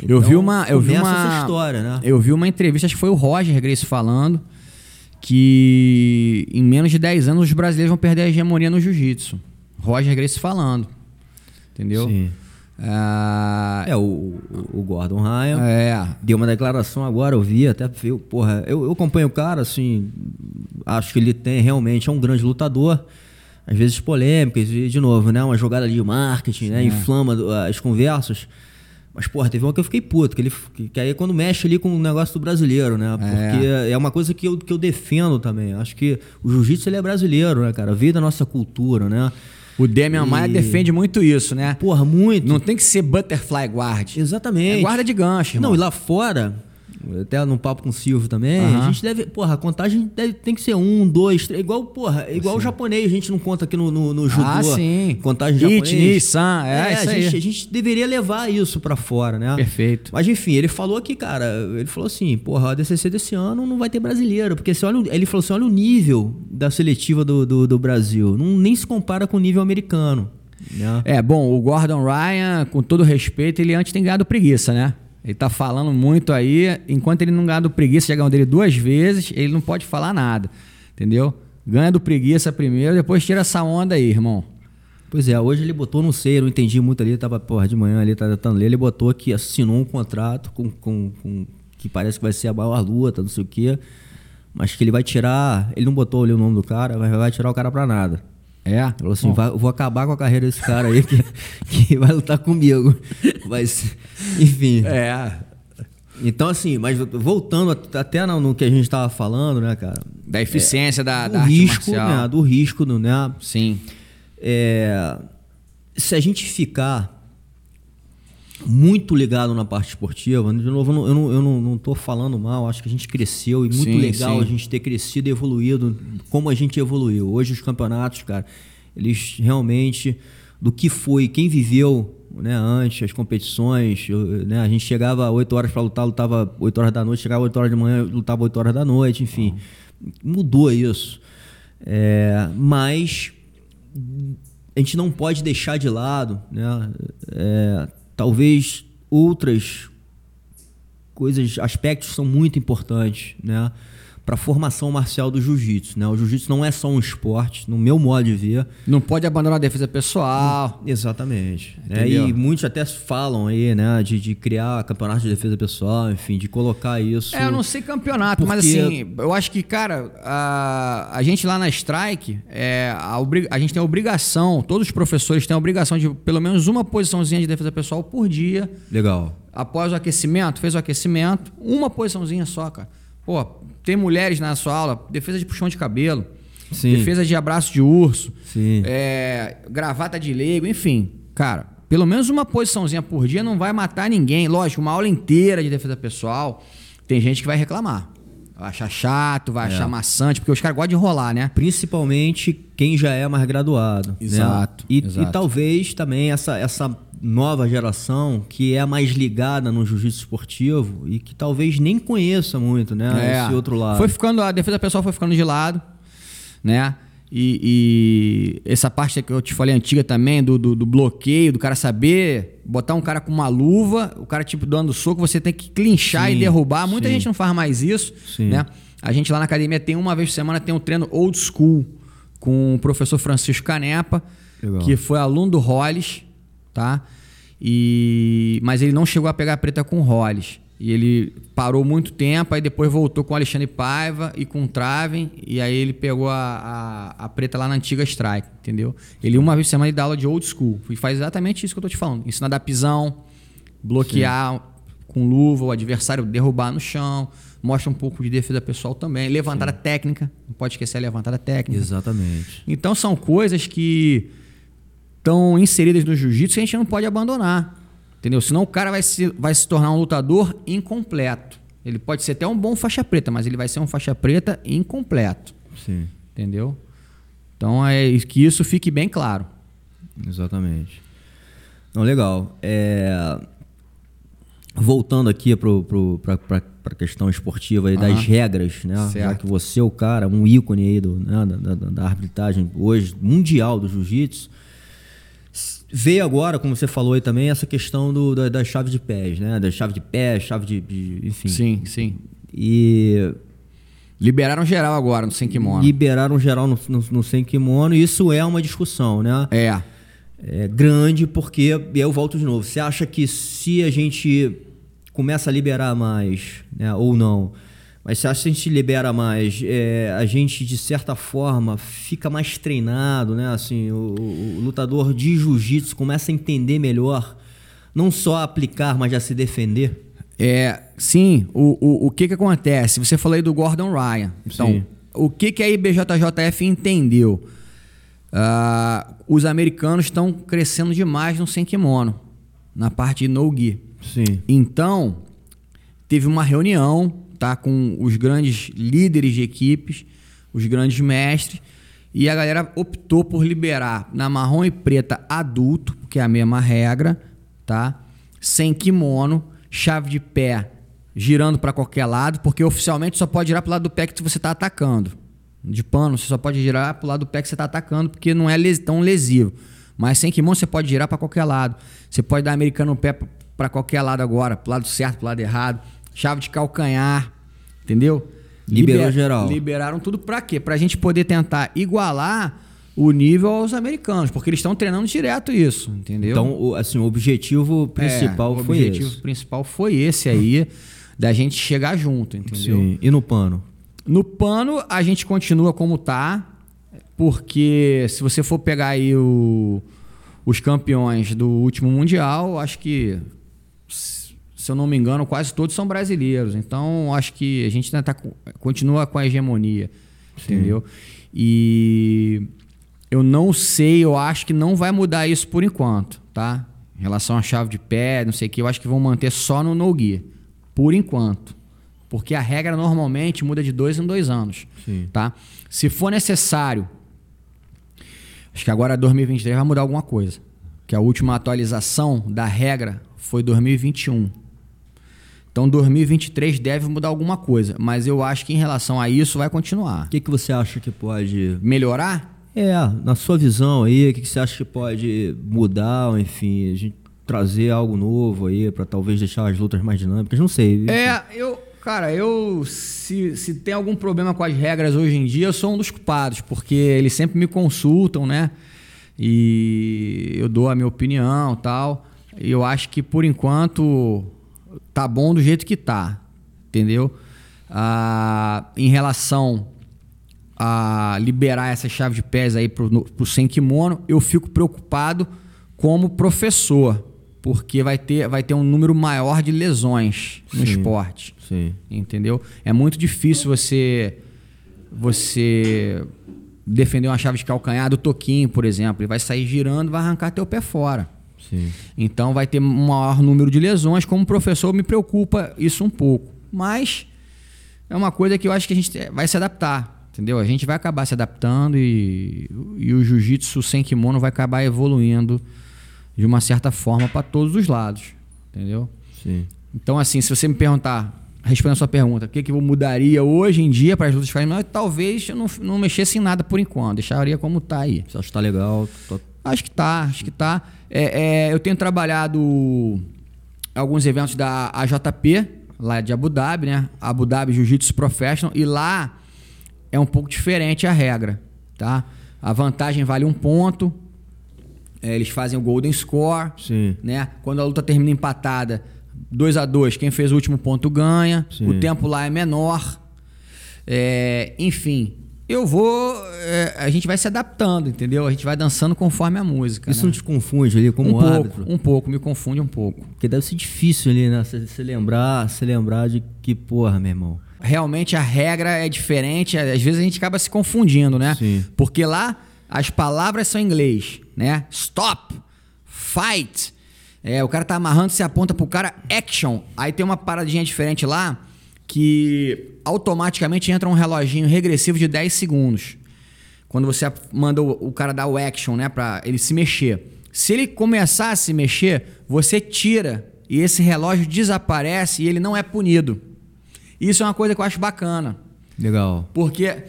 Eu vi Então, uma, eu vi uma essa história, né? Eu vi uma entrevista, acho que foi o Roger Grace falando que em menos de 10 anos os brasileiros vão perder a hegemonia no jiu-jitsu. Roger Grace falando. Entendeu? Sim. Ah, É, o, o, Gordon Ryan é. deu uma declaração agora, eu vi, até viu, porra, eu, eu acompanho o cara, assim, acho que ele tem realmente, é um grande lutador, às vezes polêmicas, e de novo, né, uma jogada ali de marketing, né, inflama do- as conversas, mas, porra, teve uma que eu fiquei puto, que, ele, que, aí é quando mexe ali com o negócio do brasileiro, né, porque é, uma coisa que eu, que eu defendo também, acho que o jiu-jitsu ele é brasileiro, né, cara, veio da nossa cultura, né, O Demian Maia E- defende muito isso, né? porra, muito, Não tem que ser butterfly guard. exatamente. É guarda de gancho, irmão. Não, e lá fora, até no papo com o Silvio também, Aham. a gente deve. Porra, a contagem deve, tem que ser um, dois, três. Igual, porra, igual o japonês, a gente não conta aqui no, no, no judô. Ah, sim. Contagem Ichi, japonês. ni, san, é, isso a, aí. gente, a gente deveria levar isso pra fora, né? Perfeito. Mas enfim, ele falou que, cara, ele falou assim, porra, a DCC desse ano não vai ter brasileiro, porque você olha, ele falou assim, olha o nível da seletiva do, do, do Brasil, não, nem se compara com o nível americano, né? É, bom, o Gordon Ryan, com todo respeito, ele antes tem ganhado preguiça, né? Ele tá falando muito aí, enquanto ele não ganhar do preguiça, já ganhou dele duas vezes, ele não pode falar nada, entendeu? Ganha do preguiça primeiro, depois tira essa onda aí, irmão. Pois é, hoje ele botou, não sei, eu não entendi muito ali, tava, porra, de manhã ali, tá tentando ler, ele botou que assinou um contrato com, com, com- que parece que vai ser a maior luta, não sei o quê, mas que ele vai tirar, ele não botou ali o nome do cara, mas vai tirar o cara pra nada. É? Falou assim, vai- eu vou acabar com a carreira desse cara aí que, (laughs) que vai lutar comigo. Ser- enfim. É. Então, assim, mas voltando at- até no, no que a gente tava falando, né, cara? Da eficiência da, do da arte risco, marcial. né? Do risco, né? Sim. É, se a gente ficar muito ligado na parte esportiva. De novo, eu não, eu não, eu não, falando mal, acho que a gente cresceu e muito Sim, legal sim. a gente ter crescido e evoluído como a gente evoluiu. Hoje os campeonatos, cara, eles realmente, do que foi, quem viveu né, antes, as competições, né, a gente chegava 8 horas para lutar, lutava 8 horas da noite, chegava 8 horas da manhã, lutava 8 horas da noite, enfim. Mudou isso. É, mas a gente não pode deixar de lado, né? É, talvez outras coisas, aspectos são muito importantes, né? Para a formação marcial do jiu-jitsu, né? O jiu-jitsu não é só um esporte, no meu modo de ver. Não pode abandonar a defesa pessoal. Exatamente. né? E muitos até falam aí, né? De, de criar campeonato de defesa pessoal, enfim, de colocar isso. É, eu não sei campeonato, mas Porque- assim, eu acho que, cara, a, a gente lá na Strike, é, a, a gente tem a obrigação, todos os professores têm a obrigação de pelo menos uma posiçãozinha de defesa pessoal por dia. Legal. Após o aquecimento, fez o aquecimento, uma posiçãozinha só, cara. Pô, tem mulheres na sua aula, defesa de puxão de cabelo, Sim. defesa de abraço de urso, é, gravata de leigo, enfim. Cara, pelo menos uma posiçãozinha por dia não vai matar ninguém. Lógico, uma aula inteira de defesa pessoal, tem gente que vai reclamar. Vai achar chato, vai É. achar maçante, porque os caras gostam de rolar, né? Principalmente quem já é mais graduado. né? Exato, E, exato. e talvez também essa, essa nova geração que é mais ligada no jiu-jitsu esportivo e que talvez nem conheça muito, né? Esse outro lado. É. Foi ficando, a defesa pessoal foi ficando de lado, né? E, e essa parte que eu te falei antiga também, do, do, do bloqueio, do cara saber botar um cara com uma luva, o cara tipo dando soco, você tem que clinchar Sim, e derrubar. Muita sim. gente não faz mais isso, Sim. né? A gente lá na academia tem uma vez por semana tem um treino old school com o professor Francisco Canepa, Legal. que foi aluno do Hollis, tá? E mas ele não chegou a pegar a preta com o Hollis. E ele parou muito tempo, aí depois voltou com o Alexandre Paiva e com o Traven, e aí ele pegou a, a, a preta lá na antiga Strike, entendeu? Ele uma vez por semana ele dá aula de old school. E faz exatamente isso que eu tô te falando. Ensinar a dar pisão, bloquear com luva, o adversário derrubar no chão, mostra um pouco de defesa pessoal também, levantada técnica, não pode esquecer a levantada técnica. Exatamente. Então são coisas que estão inseridas no jiu-jitsu que a gente não pode abandonar. Entendeu? Senão o cara vai se, vai se tornar um lutador incompleto. Ele pode ser até um bom faixa preta, mas ele vai ser um faixa preta incompleto. Sim, Entendeu? Então é que isso fique bem claro. exatamente. Não, legal. É, Voltando aqui para a questão esportiva aí das regras, né? Já Certo. que você é o cara, um ícone aí do, né, da, da, da arbitragem hoje, mundial do jiu-jitsu. Veio agora, como você falou aí também, essa questão do, da, da chave de pés, né? Da chave de pés, chave de, de- Enfim. Sim, sim. E Liberaram geral agora no sem kimono. liberaram geral no, no, no sem kimono, e isso é uma discussão, né? É. É grande, porque e eu volto de novo. Você acha que se a gente começa a liberar mais, né, ou não, mas você acha que se a gente libera mais, é, a gente de certa forma fica mais treinado, né? Assim, o, o- lutador de jiu-jitsu começa a entender melhor, não só aplicar, mas já se defender. É, sim, o, o, o que que acontece? Você falou aí do Gordon Ryan. Então, Sim. o que que a IBJJF entendeu? Ah, os americanos estão crescendo demais no sem kimono, na parte de no-gi. Sim. Então, teve uma reunião tá, com os grandes líderes de equipes, os grandes mestres, e a galera optou por liberar na marrom e preta adulto, que é a mesma regra, tá? Sem kimono, chave de pé girando para qualquer lado, porque oficialmente só pode girar para o lado do pé que você está atacando. De pano, você só pode girar para o lado do pé que você está atacando, porque não é les- tão lesivo. Mas sem kimono você pode girar para qualquer lado. Você pode dar americano no pé para qualquer lado agora, lado certo, lado errado. Chave de calcanhar, entendeu? Liberou geral. Liberaram tudo para quê? Pra gente poder tentar igualar o nível aos americanos, porque eles estão treinando direto isso, entendeu? Então, o, assim, o objetivo principal É, o foi objetivo esse. principal foi esse aí, (laughs) da gente chegar junto, entendeu? Sim. E no pano? No pano, a gente continua como tá, porque se você for pegar aí o- os campeões do último Mundial, acho que, se eu não me engano, quase todos são brasileiros. Então, acho que a gente ainda tá, continua com a hegemonia, entendeu? E eu não sei, eu acho que não vai mudar isso por enquanto, tá? Em relação à chave de pé, não sei o que, eu acho que vão manter só no no-gi. Por enquanto. Porque a regra normalmente muda de dois em dois anos. Sim. Tá? Se for necessário, acho que agora 2023 vai mudar alguma coisa. Que a última atualização da regra foi 2021. Então 2023 deve mudar alguma coisa. Mas eu acho que em relação a isso vai continuar. O que, que você acha que pode. Melhorar? É, na sua visão aí, o que, que você acha que pode mudar, ou, enfim, a gente trazer algo novo aí pra talvez deixar as lutas mais dinâmicas? Não sei. É, eu, cara, eu se, se tem algum problema com as regras hoje em dia, eu sou um dos culpados, porque eles sempre me consultam, né? E eu dou a minha opinião, tal. E eu acho que por enquanto tá bom do jeito que tá, entendeu? Ah, em relação a liberar essa chave de pés aí pro, no- pro sem kimono, eu fico preocupado como professor, porque vai ter, vai ter um número maior de lesões no Sim. esporte. Sim. Entendeu? É muito difícil você você defender uma chave de calcanhar do toquinho, por exemplo. Ele vai sair girando, vai arrancar teu pé fora. Sim. Então vai ter um maior número de lesões. Como professor, me preocupa isso um pouco. Mas é uma coisa que eu acho que a gente vai se adaptar. Entendeu? A gente vai acabar se adaptando e, e o jiu-jitsu sem kimono vai acabar evoluindo de uma certa forma para todos os lados. Entendeu? Sim. Então, assim, se você me perguntar, respondendo a sua pergunta, o que, que eu mudaria hoje em dia para as lutas ficarem menores, talvez eu não, não mexesse em nada por enquanto, deixaria como tá aí. Você acha que tá legal? Tô- Acho que tá, acho que tá. É, é, eu tenho trabalhado alguns eventos da AJP, lá de Abu Dhabi, né? Abu Dhabi Jiu-Jitsu Professional, e lá é um pouco diferente a regra, tá? A vantagem vale um ponto, é, eles fazem o Golden Score, Sim. né? Quando a luta termina empatada, 2 a 2 quem fez o último ponto ganha. Sim. O tempo lá é menor. É, enfim, eu vou. é, a gente vai se adaptando, entendeu? A gente vai dançando conforme a música. Isso né? não te confunde ali como um pouco, árbitro? um pouco, me confunde um pouco. Porque deve ser difícil ali, né? Você você lembrar, você lembrar de que porra, meu irmão. Realmente a regra é diferente, às vezes a gente acaba se confundindo, né? Sim. Porque lá as palavras são em inglês, né? Stop, fight. É, o cara tá amarrando, você aponta pro cara action. Aí tem uma paradinha diferente lá que automaticamente entra um reloginho regressivo de 10 segundos. Quando você manda o, o cara dar o action, né, para ele se mexer. Se ele começar a se mexer, você tira e esse relógio desaparece e ele não é punido. Isso é uma coisa que eu acho bacana. Legal. Porque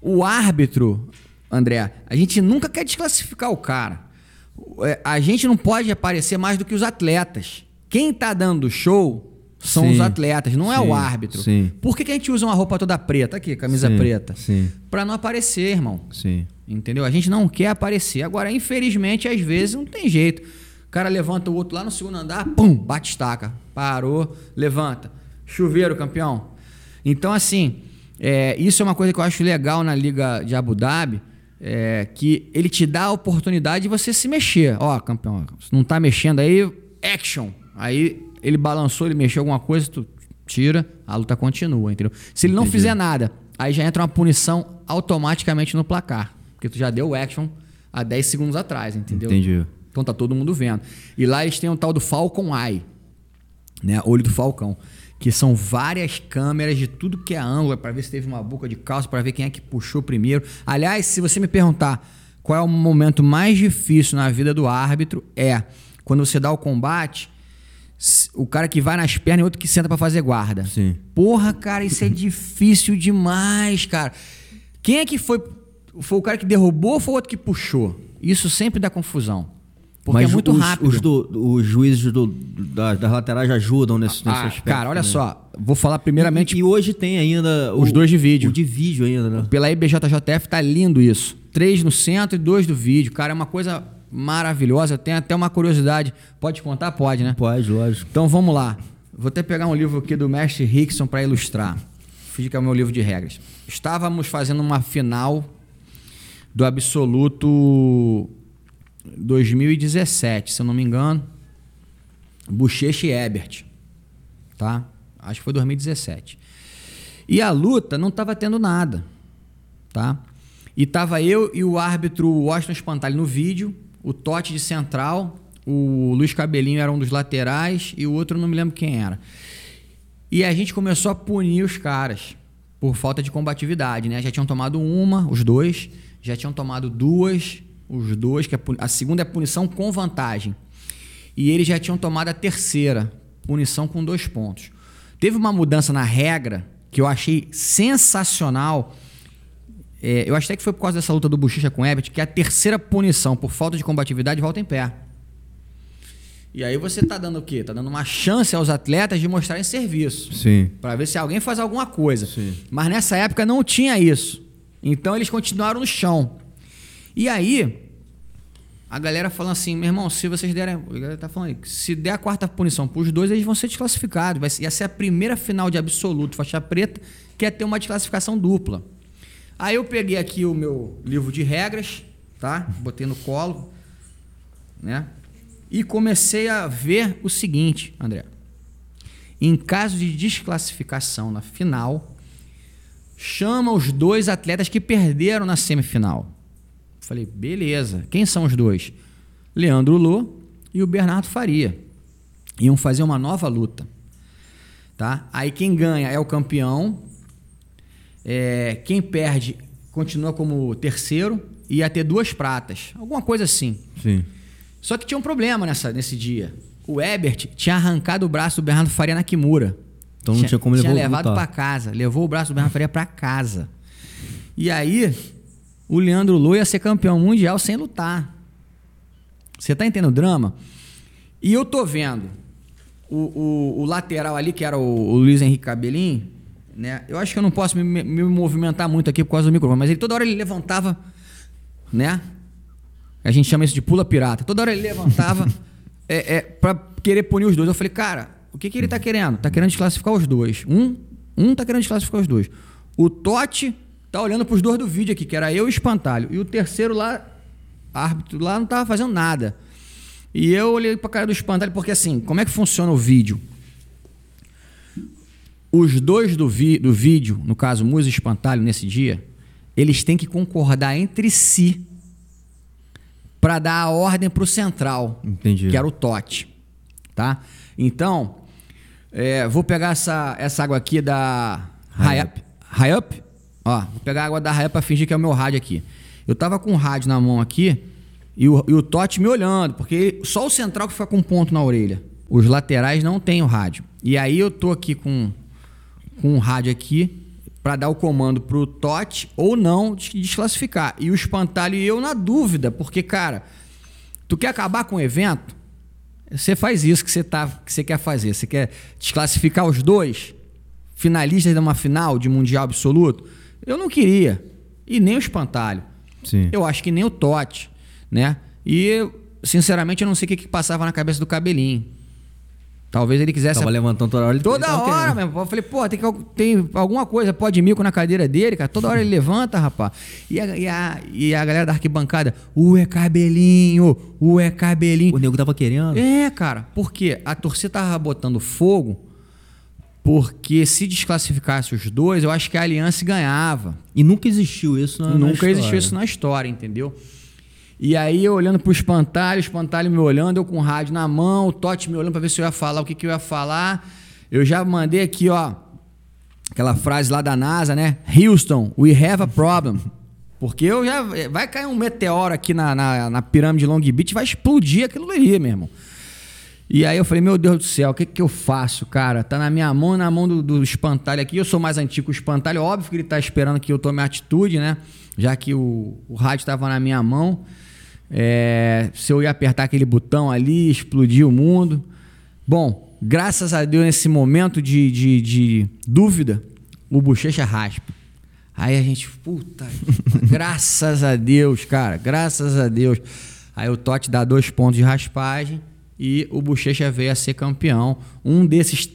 o árbitro, André, a gente nunca quer desclassificar o cara. É, A gente não pode aparecer mais do que os atletas. Quem tá dando show são Sim. os atletas, não é Sim, o árbitro. sim. Por que, que a gente usa uma roupa toda preta aqui, camisa preta? sim. Pra não aparecer, irmão. Sim. Entendeu? A gente não quer aparecer. Agora, infelizmente, às vezes não tem jeito. O cara levanta o outro lá no segundo andar, pum, bate estaca. Parou, levanta. Chuveiro, campeão. Então, assim, é, isso é uma coisa que eu acho legal na Liga de Abu Dhabi, é, que ele te dá a oportunidade de você se mexer. Ó, campeão, se não tá mexendo aí, action. Aí ele balançou, ele mexeu alguma coisa, tu tira, a luta continua, entendeu? Se ele não fizer nada, aí já entra uma punição automaticamente no placar. Porque tu já deu o action há 10 segundos atrás, entendeu? Entendi. Então tá todo mundo vendo. E lá eles têm um tal do Falcon Eye, né? Olho do Falcão. Que são várias câmeras de tudo que é ângulo, para ver se teve uma boca de calça, para ver quem é que puxou primeiro. Aliás, se você me perguntar qual é o momento mais difícil na vida do árbitro, é quando você dá o combate, o cara que vai nas pernas e outro que senta para fazer guarda. Sim. Porra, cara, isso é difícil demais, cara. Quem é que foi? Foi o cara que derrubou ou foi o outro que puxou? Isso sempre dá confusão. Porque Mas é muito os, rápido. Os, do- os juízes do- da- das laterais ajudam nesse, nesse Ah, aspecto. cara, olha né? só. Vou falar primeiramente E, e hoje tem ainda Os o- dois de vídeo. O de vídeo ainda, né? pela IBJJF, tá lindo isso. Três no centro e dois do vídeo. Cara, é uma coisa maravilhosa. Tenho até uma curiosidade. Pode contar? Pode, né? Pode, lógico. Então vamos lá. Vou até pegar um livro aqui do mestre Rickson para ilustrar. Fiz que é o meu livro de regras. Estávamos fazendo uma final do absoluto 2017, se eu não me engano. Bochecha e Ebert. Tá? Acho que foi 2017. E a luta não estava tendo nada. Tá? E tava eu e o árbitro Washington Espantalho no vídeo, o Totti de central o Luiz Cabelinho era um dos laterais e o outro não me lembro quem era. E a gente começou a punir os caras por falta de combatividade, né? Já tinham tomado uma, os dois, já tinham tomado duas, os dois, que a, a segunda é punição com vantagem. E eles já tinham tomado a terceira, punição com dois pontos. Teve uma mudança na regra que eu achei sensacional. É, eu acho até que foi por causa dessa luta do Bochicha com o Ebert, que a terceira punição por falta de combatividade volta em pé. E aí você tá dando o quê? Tá dando uma chance aos atletas de mostrarem serviço. Sim. Para ver se alguém faz alguma coisa. Sim. Mas nessa época não tinha isso. Então eles continuaram no chão. E aí, a galera falando assim, meu irmão, se vocês derem. A galera tá falando se der a quarta punição pros dois, eles vão ser desclassificados. Vai ser, ia ser a primeira final de absoluto, faixa preta, que ia ter uma desclassificação dupla. Aí eu peguei aqui o meu livro de regras, tá? Botei no colo, né? E comecei a ver o seguinte, André. Em caso de desclassificação na final, chama os dois atletas que perderam na semifinal. Falei, beleza. Quem são os dois? Leandro Lô e o Bernardo Faria. Iam fazer uma nova luta. Tá? Aí quem ganha é o campeão. É, quem perde continua como terceiro e ia ter duas pratas. Alguma coisa assim. Sim. Só que tinha um problema nessa, nesse dia. O Ebert tinha arrancado o braço do Bernardo Faria na Kimura. Então não tinha como tinha levar levado para casa. Levou o braço do Bernardo Faria para casa. E aí, o Leandro Lu ia ser campeão mundial sem lutar. Você tá entendendo o drama? E eu tô vendo o, o, o lateral ali, que era o, o, Luiz Henrique Cabelinho, né? Eu acho que eu não posso me, me movimentar muito aqui por causa do microfone, mas ele toda hora ele levantava, né? A gente chama isso de pula pirata. Toda hora ele levantava (laughs) é, é, para querer punir os dois. Eu falei, cara, o que, que ele tá querendo? Tá querendo desclassificar os dois. Um, um tá querendo desclassificar os dois. O Totti tá olhando pros dois do vídeo aqui, que era eu e o Espantalho. E o terceiro lá, árbitro lá, não tava fazendo nada. E eu olhei pra cara do Espantalho, porque assim, como é que funciona o vídeo? Os dois do, vi, do vídeo, no caso, Musa e Espantalho, nesse dia, eles têm que concordar entre si para dar a ordem para o central, Entendi. que era o Tote, tá? Então, é, vou pegar essa, essa água aqui da Hayup. Hayup? Ó, vou pegar a água da Hayup para fingir que é o meu rádio aqui. Eu tava com o rádio na mão aqui e o, e o Tote me olhando, porque só o central que fica com um ponto na orelha. Os laterais não tem o rádio. E aí eu tô aqui com, com um rádio aqui para dar o comando pro Totti ou não desclassificar. E o Espantalho e eu na dúvida, porque, cara, tu quer acabar com o evento? Você faz isso que você, tá, que você quer fazer. Você quer desclassificar os dois finalistas de uma final de Mundial Absoluto? Eu não queria. E nem o Espantalho. Sim. Eu acho que nem o Totti, né? E, sinceramente, eu não sei o que, que passava na cabeça do cabelinho. Talvez ele quisesse. Tava levantando toda hora. Ele toda hora, mesmo. Eu falei, pô, tem, que, tem alguma coisa, pode mico na cadeira dele, cara. Toda hora ele levanta, rapaz. E a, e a, e a galera da arquibancada, ué, cabelinho, ué, cabelinho. O nego tava querendo. É, cara. Porque a torcida tava botando fogo, porque se desclassificasse os dois, eu acho que a aliança ganhava. E nunca existiu isso na, Nunca na história. existiu isso na história, entendeu? E aí eu olhando pro espantalho, o espantalho me olhando, eu com o rádio na mão, o Totti me olhando para ver se eu ia falar o que, que eu ia falar. Eu já mandei aqui, ó, aquela frase lá da NASA, né? Houston, we have a problem. Porque eu já. Vai cair um meteoro aqui na, na, na pirâmide Long Beach, vai explodir aquilo ali, meu irmão. E aí eu falei, meu Deus do céu, o que, que eu faço, cara? Tá na minha mão, na mão do, do espantalho aqui. Eu sou mais antigo que o espantalho, óbvio que ele tá esperando que eu tome atitude, né? Já que o, o rádio estava na minha mão. É, se eu ia apertar aquele botão ali, explodir o mundo. Bom, graças a Deus, nesse momento de, de, de dúvida, o bochecha raspa. Aí a gente, puta, (laughs) graças a Deus, cara, graças a Deus. Aí o Totti dá dois pontos de raspagem e o Bochecha veio a ser campeão. Um desses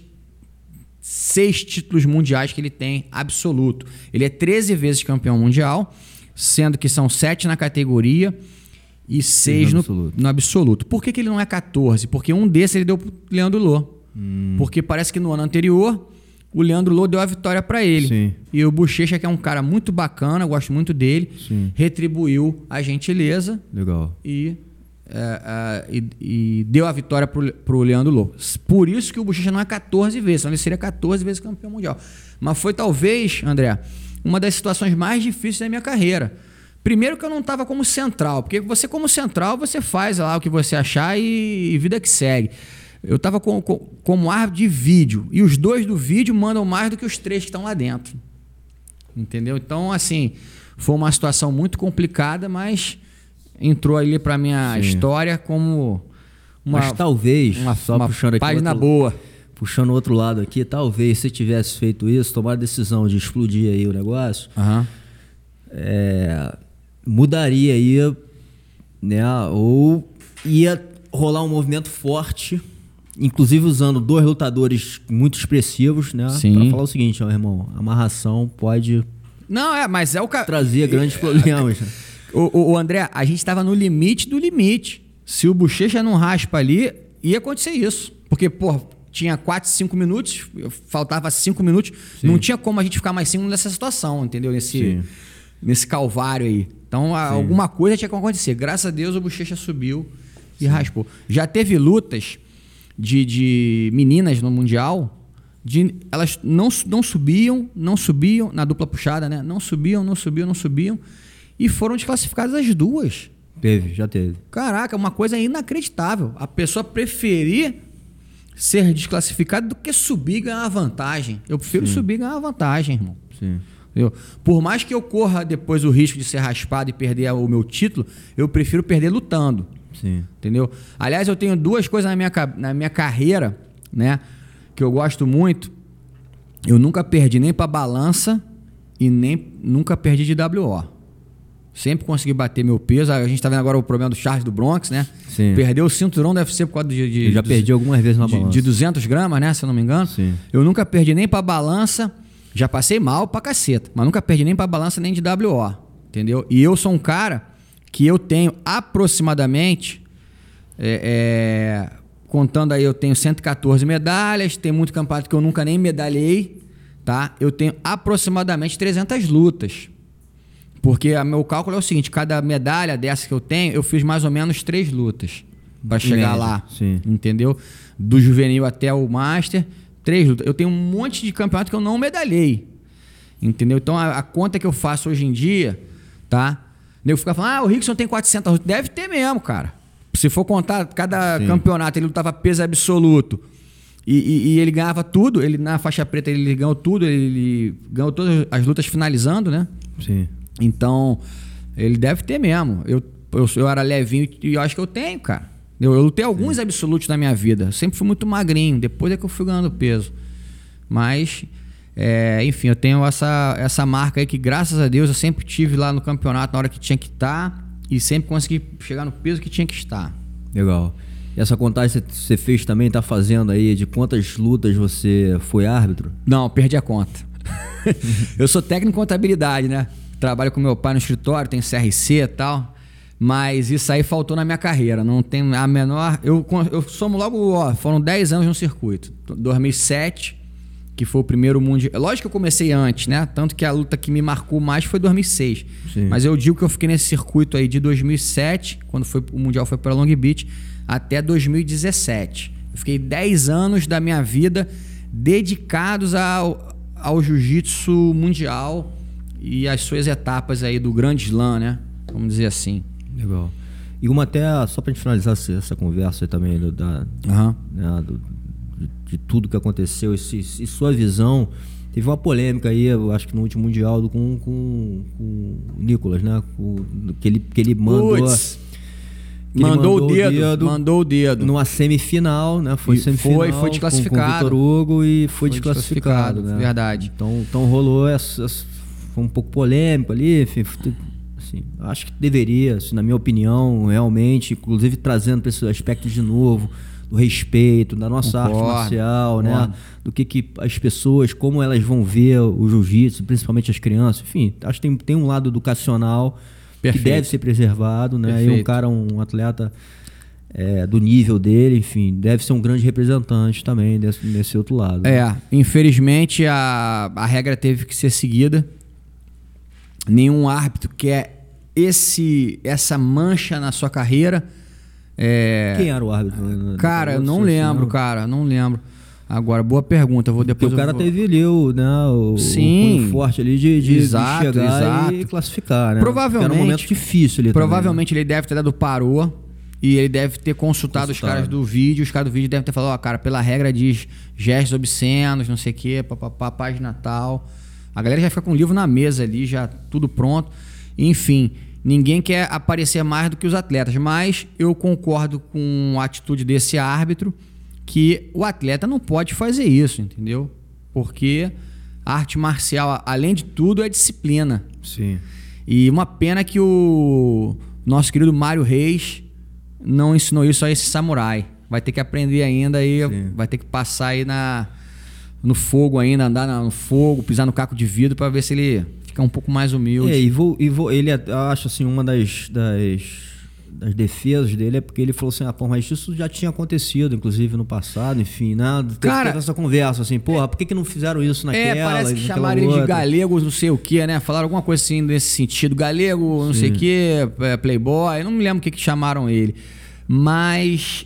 seis títulos mundiais que ele tem, absoluto. Ele é 13 vezes campeão mundial, sendo que são sete na categoria e seis no, absoluto. no absoluto. Por que, que ele não é 14? Porque um desses ele deu pro Leandro Lô. Hum. Porque parece que no ano anterior o Leandro Lô deu a vitória para ele. Sim. E o Bochecha, que é um cara muito bacana, eu gosto muito dele, Sim. retribuiu a gentileza Legal. e é, é, e, e, deu a vitória para o Leandro Lô. Por isso que o Bochecha não é 14 vezes, senão ele seria 14 vezes campeão mundial. Mas foi talvez, André, uma das situações mais difíceis da minha carreira. Primeiro que eu não estava como central, porque você como central você faz lá o que você achar e, e vida que segue. Eu estava com, com, como árbitro de vídeo e os dois do vídeo mandam mais do que os três que estão lá dentro. Entendeu? Então, assim, foi uma situação muito complicada, mas entrou ali para minha Sim. história como uma Mas talvez, uma, só uma puxando aqui página outro, boa. Puxando o outro lado aqui, talvez se tivesse feito isso, tomar a decisão de explodir aí o negócio, uhum. é, mudaria aí, né? Ou ia rolar um movimento forte, inclusive usando dois lutadores muito expressivos, né? Sim. Pra falar o seguinte, ó, irmão, amarração pode. Não, é, mas é o ca... Trazia grandes problemas. (laughs) O, o, o André, a gente estava no limite do limite. Se o Bochecha não raspa ali, ia acontecer isso. Porque, pô, tinha 4, 5 minutos, faltava 5 minutos. Sim. Não tinha como a gente ficar mais 5 nessa situação, entendeu? Nesse, nesse calvário aí. Então, Sim. alguma coisa tinha que acontecer. Graças a Deus, o Bochecha subiu e Sim. raspou. Já teve lutas de, de meninas no Mundial. De, elas não, não subiam, não subiam, na dupla puxada, né? Não subiam, não subiam, não subiam e foram desclassificadas as duas. Teve, já teve. Caraca, uma coisa inacreditável. A pessoa preferir ser desclassificada do que subir e ganhar vantagem. Eu prefiro Sim. subir e ganhar vantagem, irmão. Sim. Eu, por mais que eu corra depois o risco de ser raspado e perder o meu título, eu prefiro perder lutando. Sim. Entendeu? Aliás, eu tenho duas coisas na minha, na minha carreira, né? Que eu gosto muito. Eu nunca perdi nem para balança e nem nunca perdi de WO. Sempre consegui bater meu peso. A gente está vendo agora o problema do Charles do Bronx, né? Sim. Perdeu o cinturão, deve ser por causa de. de eu já de, perdi algumas vezes na de, balança. De 200 gramas, né? Se eu não me engano. Sim. Eu nunca perdi nem para balança. Já passei mal pra caceta. Mas nunca perdi nem para balança nem de WO. Entendeu? E eu sou um cara que eu tenho aproximadamente. É, é, contando aí, eu tenho 114 medalhas. Tem muito campeonato que eu nunca nem medalhei. Tá? Eu tenho aproximadamente 300 lutas. Porque o meu cálculo é o seguinte: cada medalha dessa que eu tenho, eu fiz mais ou menos três lutas para chegar lá. Sim. Entendeu? Do juvenil até o master, três lutas. Eu tenho um monte de campeonato que eu não medalhei. Entendeu? Então a, a conta que eu faço hoje em dia, tá? Eu ficar falando, ah, o Rickson tem 400 lutas. Deve ter mesmo, cara. Se for contar cada Sim. campeonato, ele lutava peso absoluto. E, e, e, ele ganhava tudo, ele na faixa preta ele ganhou tudo, ele ganhou todas as lutas finalizando, né? Sim. Então, ele deve ter mesmo. Eu, eu, eu era levinho e eu acho que eu tenho, cara. Eu, eu lutei alguns Sim. absolutos na minha vida. Eu sempre fui muito magrinho. Depois é que eu fui ganhando peso. Mas, é, enfim, eu tenho essa, essa marca aí que, graças a Deus, eu sempre tive lá no campeonato na hora que tinha que estar tá, e sempre consegui chegar no peso que tinha que estar. Legal. E essa contagem que você fez também, está fazendo aí, de quantas lutas você foi árbitro? Não, perdi a conta. (laughs) eu sou técnico em contabilidade, né? trabalho com meu pai no escritório, tem CRC e tal. Mas isso aí faltou na minha carreira. Não tem a menor. Eu, eu somo logo, ó, foram 10 anos no circuito. 2007, que foi o primeiro mundial. Lógico que eu comecei antes, né? Tanto que a luta que me marcou mais foi 2006. Sim. Mas eu digo que eu fiquei nesse circuito aí de 2007, quando foi, o mundial foi para Long Beach, até 2017. Eu fiquei 10 anos da minha vida dedicados ao, ao jiu-jitsu mundial e as suas etapas aí do grande slam, né? Vamos dizer assim. Legal. E uma até, só para gente finalizar essa, essa conversa também, do, da, uhum. né, do, de, de, tudo que aconteceu e, e, sua visão. Teve uma polêmica aí, eu acho que no último Mundial, com, com, com o Nicolas, né? Com, que, ele, que ele mandou. Puts. Mandou, mandou, o dedo, dedo, mandou o dedo. Numa semifinal, né? Foi semifinal. Foi, foi desclassificado. Com, com o Vitor Hugo e foi, foi desclassificado, desclassificado, né? Verdade. Então, então rolou essa, foi um pouco polêmico ali, enfim, assim, acho que deveria, assim, na minha opinião, realmente, inclusive trazendo para esse aspecto de novo, do respeito, da nossa concordo, arte marcial, né? concordo. né? Do que, que as pessoas, como elas vão ver o jiu-jitsu, principalmente as crianças, enfim, acho que tem, tem um lado educacional Perfeito. que deve ser preservado, né? Perfeito. E um cara, um atleta é, do nível dele, enfim, deve ser um grande representante também desse, desse outro lado. É, infelizmente a, a regra teve que ser seguida nenhum árbitro quer esse essa mancha na sua carreira, É, Quem era o árbitro? Cara, eu não lembro, cara, não lembro. Agora, boa pergunta, vou Porque depois. o cara vou... teve ali o, né, o, Sim. o forte ali de, de, de Exato, chegar exato. e classificar, né? Provavelmente- Era um momento difícil ali Provavelmente ele deve ter dado parou e ele deve ter consultado, os Consultado. caras do vídeo. Os caras do vídeo devem ter falado: Ó, cara, pela regra diz gestos obscenos, não sei o quê, papapá, página tal. A galera já fica com o livro na mesa ali, já tudo pronto. Enfim, ninguém quer aparecer mais do que os atletas, mas eu concordo com a atitude desse árbitro que o atleta não pode fazer isso, entendeu? Porque a arte marcial, além de tudo, é disciplina. Sim. E uma pena que o nosso querido Mário Reis não ensinou isso a esse samurai. Vai ter que aprender ainda aí, vai ter que passar aí na, no fogo ainda, andar no fogo, pisar no caco de vidro para ver se ele fica um pouco mais humilde. É, e, vou, e vou, ele, eu acho assim, uma das, das, das defesas dele é porque ele falou assim, ah, pô, mas isso já tinha acontecido, inclusive, no passado, enfim, né? Teve, Cara, essa conversa, assim, porra, por que, que não fizeram isso naquela? É, parece que chamaram ele de galegos, não sei o que, né? Falaram alguma coisa assim nesse sentido. Galego, não sei o que, playboy, não me lembro o que, que chamaram ele. Mas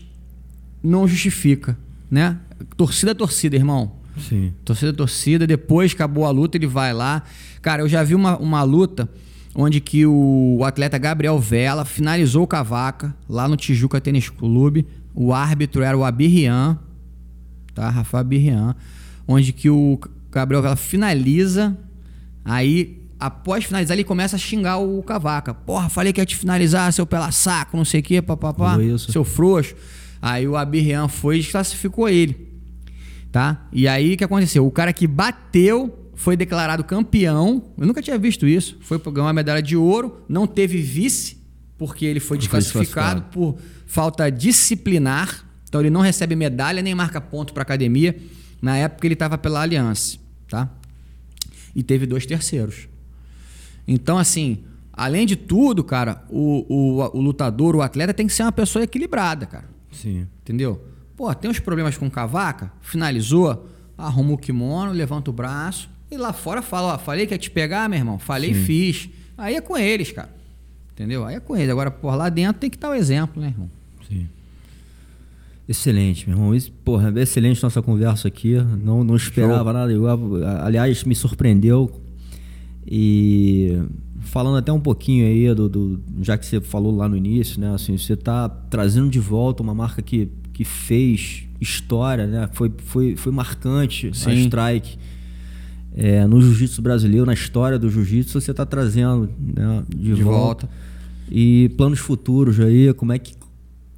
não justifica, né? Torcida é torcida, irmão. Sim. Torcida torcida, depois acabou a luta, ele vai lá. Cara, eu já vi uma, uma luta onde que o, atleta Gabriel Vela finalizou o Cavaca lá no Tijuca Tênis Clube. O árbitro era o Abirrian, tá? Rafael Abirrian. Onde que o Gabriel Vela finaliza, aí após finalizar ele começa a xingar o Cavaca. Porra, falei que ia te finalizar, seu pela saco, não sei o que, papapá, seu frouxo. Aí o Abirrian foi e desclassificou ele tá? E aí o que aconteceu? O cara que bateu foi declarado campeão. Eu nunca tinha visto isso. Foi ganhar uma medalha de ouro, não teve vice porque ele foi Ele foi desclassificado por falta disciplinar. Então ele não recebe medalha nem marca ponto para academia. Na época ele estava pela Aliança, tá? E teve dois terceiros. Então assim, além de tudo, cara, o, o, o lutador, o atleta tem que ser uma pessoa equilibrada, cara. Sim. Entendeu? Pô, tem uns problemas com cavaca, finalizou, arruma o kimono, levanta o braço e lá fora fala, ó, falei que ia te pegar, meu irmão, falei e fiz. Aí é com eles, cara. Entendeu? Aí é com eles. Agora, por lá dentro tem que dar o exemplo, né, irmão? Sim. Excelente, meu irmão. Isso, porra, excelente nossa conversa aqui. Não, não esperava nada igual. Aliás, me surpreendeu. E falando até um pouquinho aí do, do- já que você falou lá no início, né? Assim, você está trazendo de volta uma marca que, que fez história, né? Foi, foi, foi marcante a Sim. Strike. É, no jiu-jitsu brasileiro, na história do jiu-jitsu, você está trazendo né, de, De volta. volta. E planos futuros aí, como é que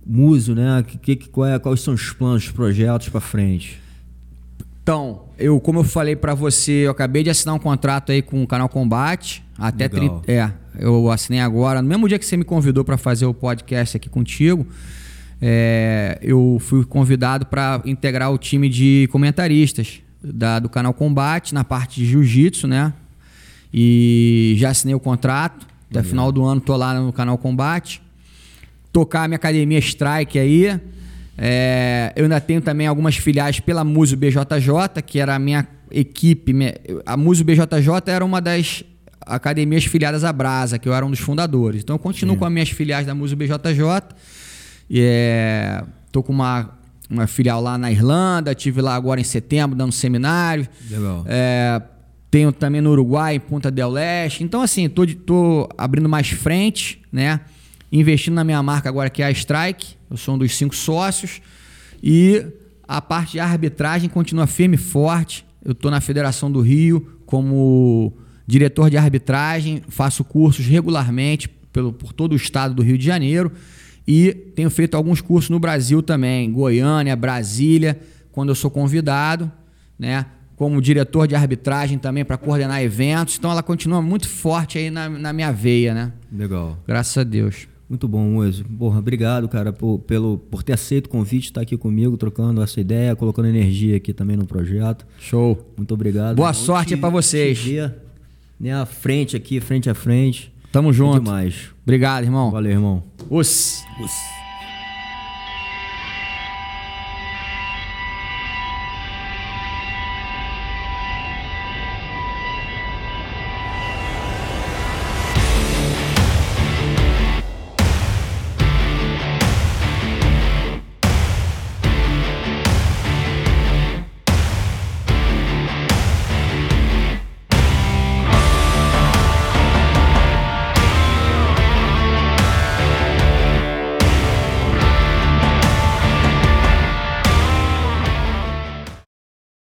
Músio, né? Que, que, qual é- quais são os planos, os projetos para frente? Então, eu, como eu falei pra você, eu acabei de assinar um contrato aí com o Canal Combate. Até. 30 É, eu assinei agora, no mesmo dia que você me convidou pra fazer o podcast aqui contigo. É, eu fui convidado pra integrar o time de comentaristas da- do Canal Combate na parte de jiu-jitsu, né? E já assinei o contrato. Até final do ano tô lá no Canal Combate tocar a minha academia Strike aí. É, eu ainda tenho também algumas filiais pela Muso BJJ, que era a minha equipe. minha- A Muso BJJ era uma das academias filiadas à Brasa, que eu era um dos fundadores. Então eu continuo com as minhas filiais da Muso BJJ. E, é, tô com uma, uma filial lá na Irlanda, tive lá agora em setembro dando seminário. Legal. É, tenho também no Uruguai, em Punta del Leste. Então, assim, tô, tô abrindo mais frente, né? Investindo na minha marca agora, que é a Strike. Eu sou um dos cinco sócios. E a parte de arbitragem continua firme e forte. Eu tô na Federação do Rio como diretor de arbitragem. Faço cursos regularmente pelo, por todo o estado do Rio de Janeiro. E tenho feito alguns cursos no Brasil também, Goiânia, Brasília, quando eu sou convidado, né? Como diretor de arbitragem também para coordenar eventos. Então ela continua muito forte aí na, na minha veia, né? Legal. Graças a Deus. Muito bom, Moisés. Porra, obrigado, cara, por, pelo, por ter aceito o convite, estar aqui comigo, trocando essa ideia, colocando energia aqui também no projeto. Show. Muito obrigado. Boa sorte pra vocês. te ver, né, à frente aqui, frente a frente. Tamo É junto. demais. Obrigado, irmão. Valeu, irmão. Os. Us.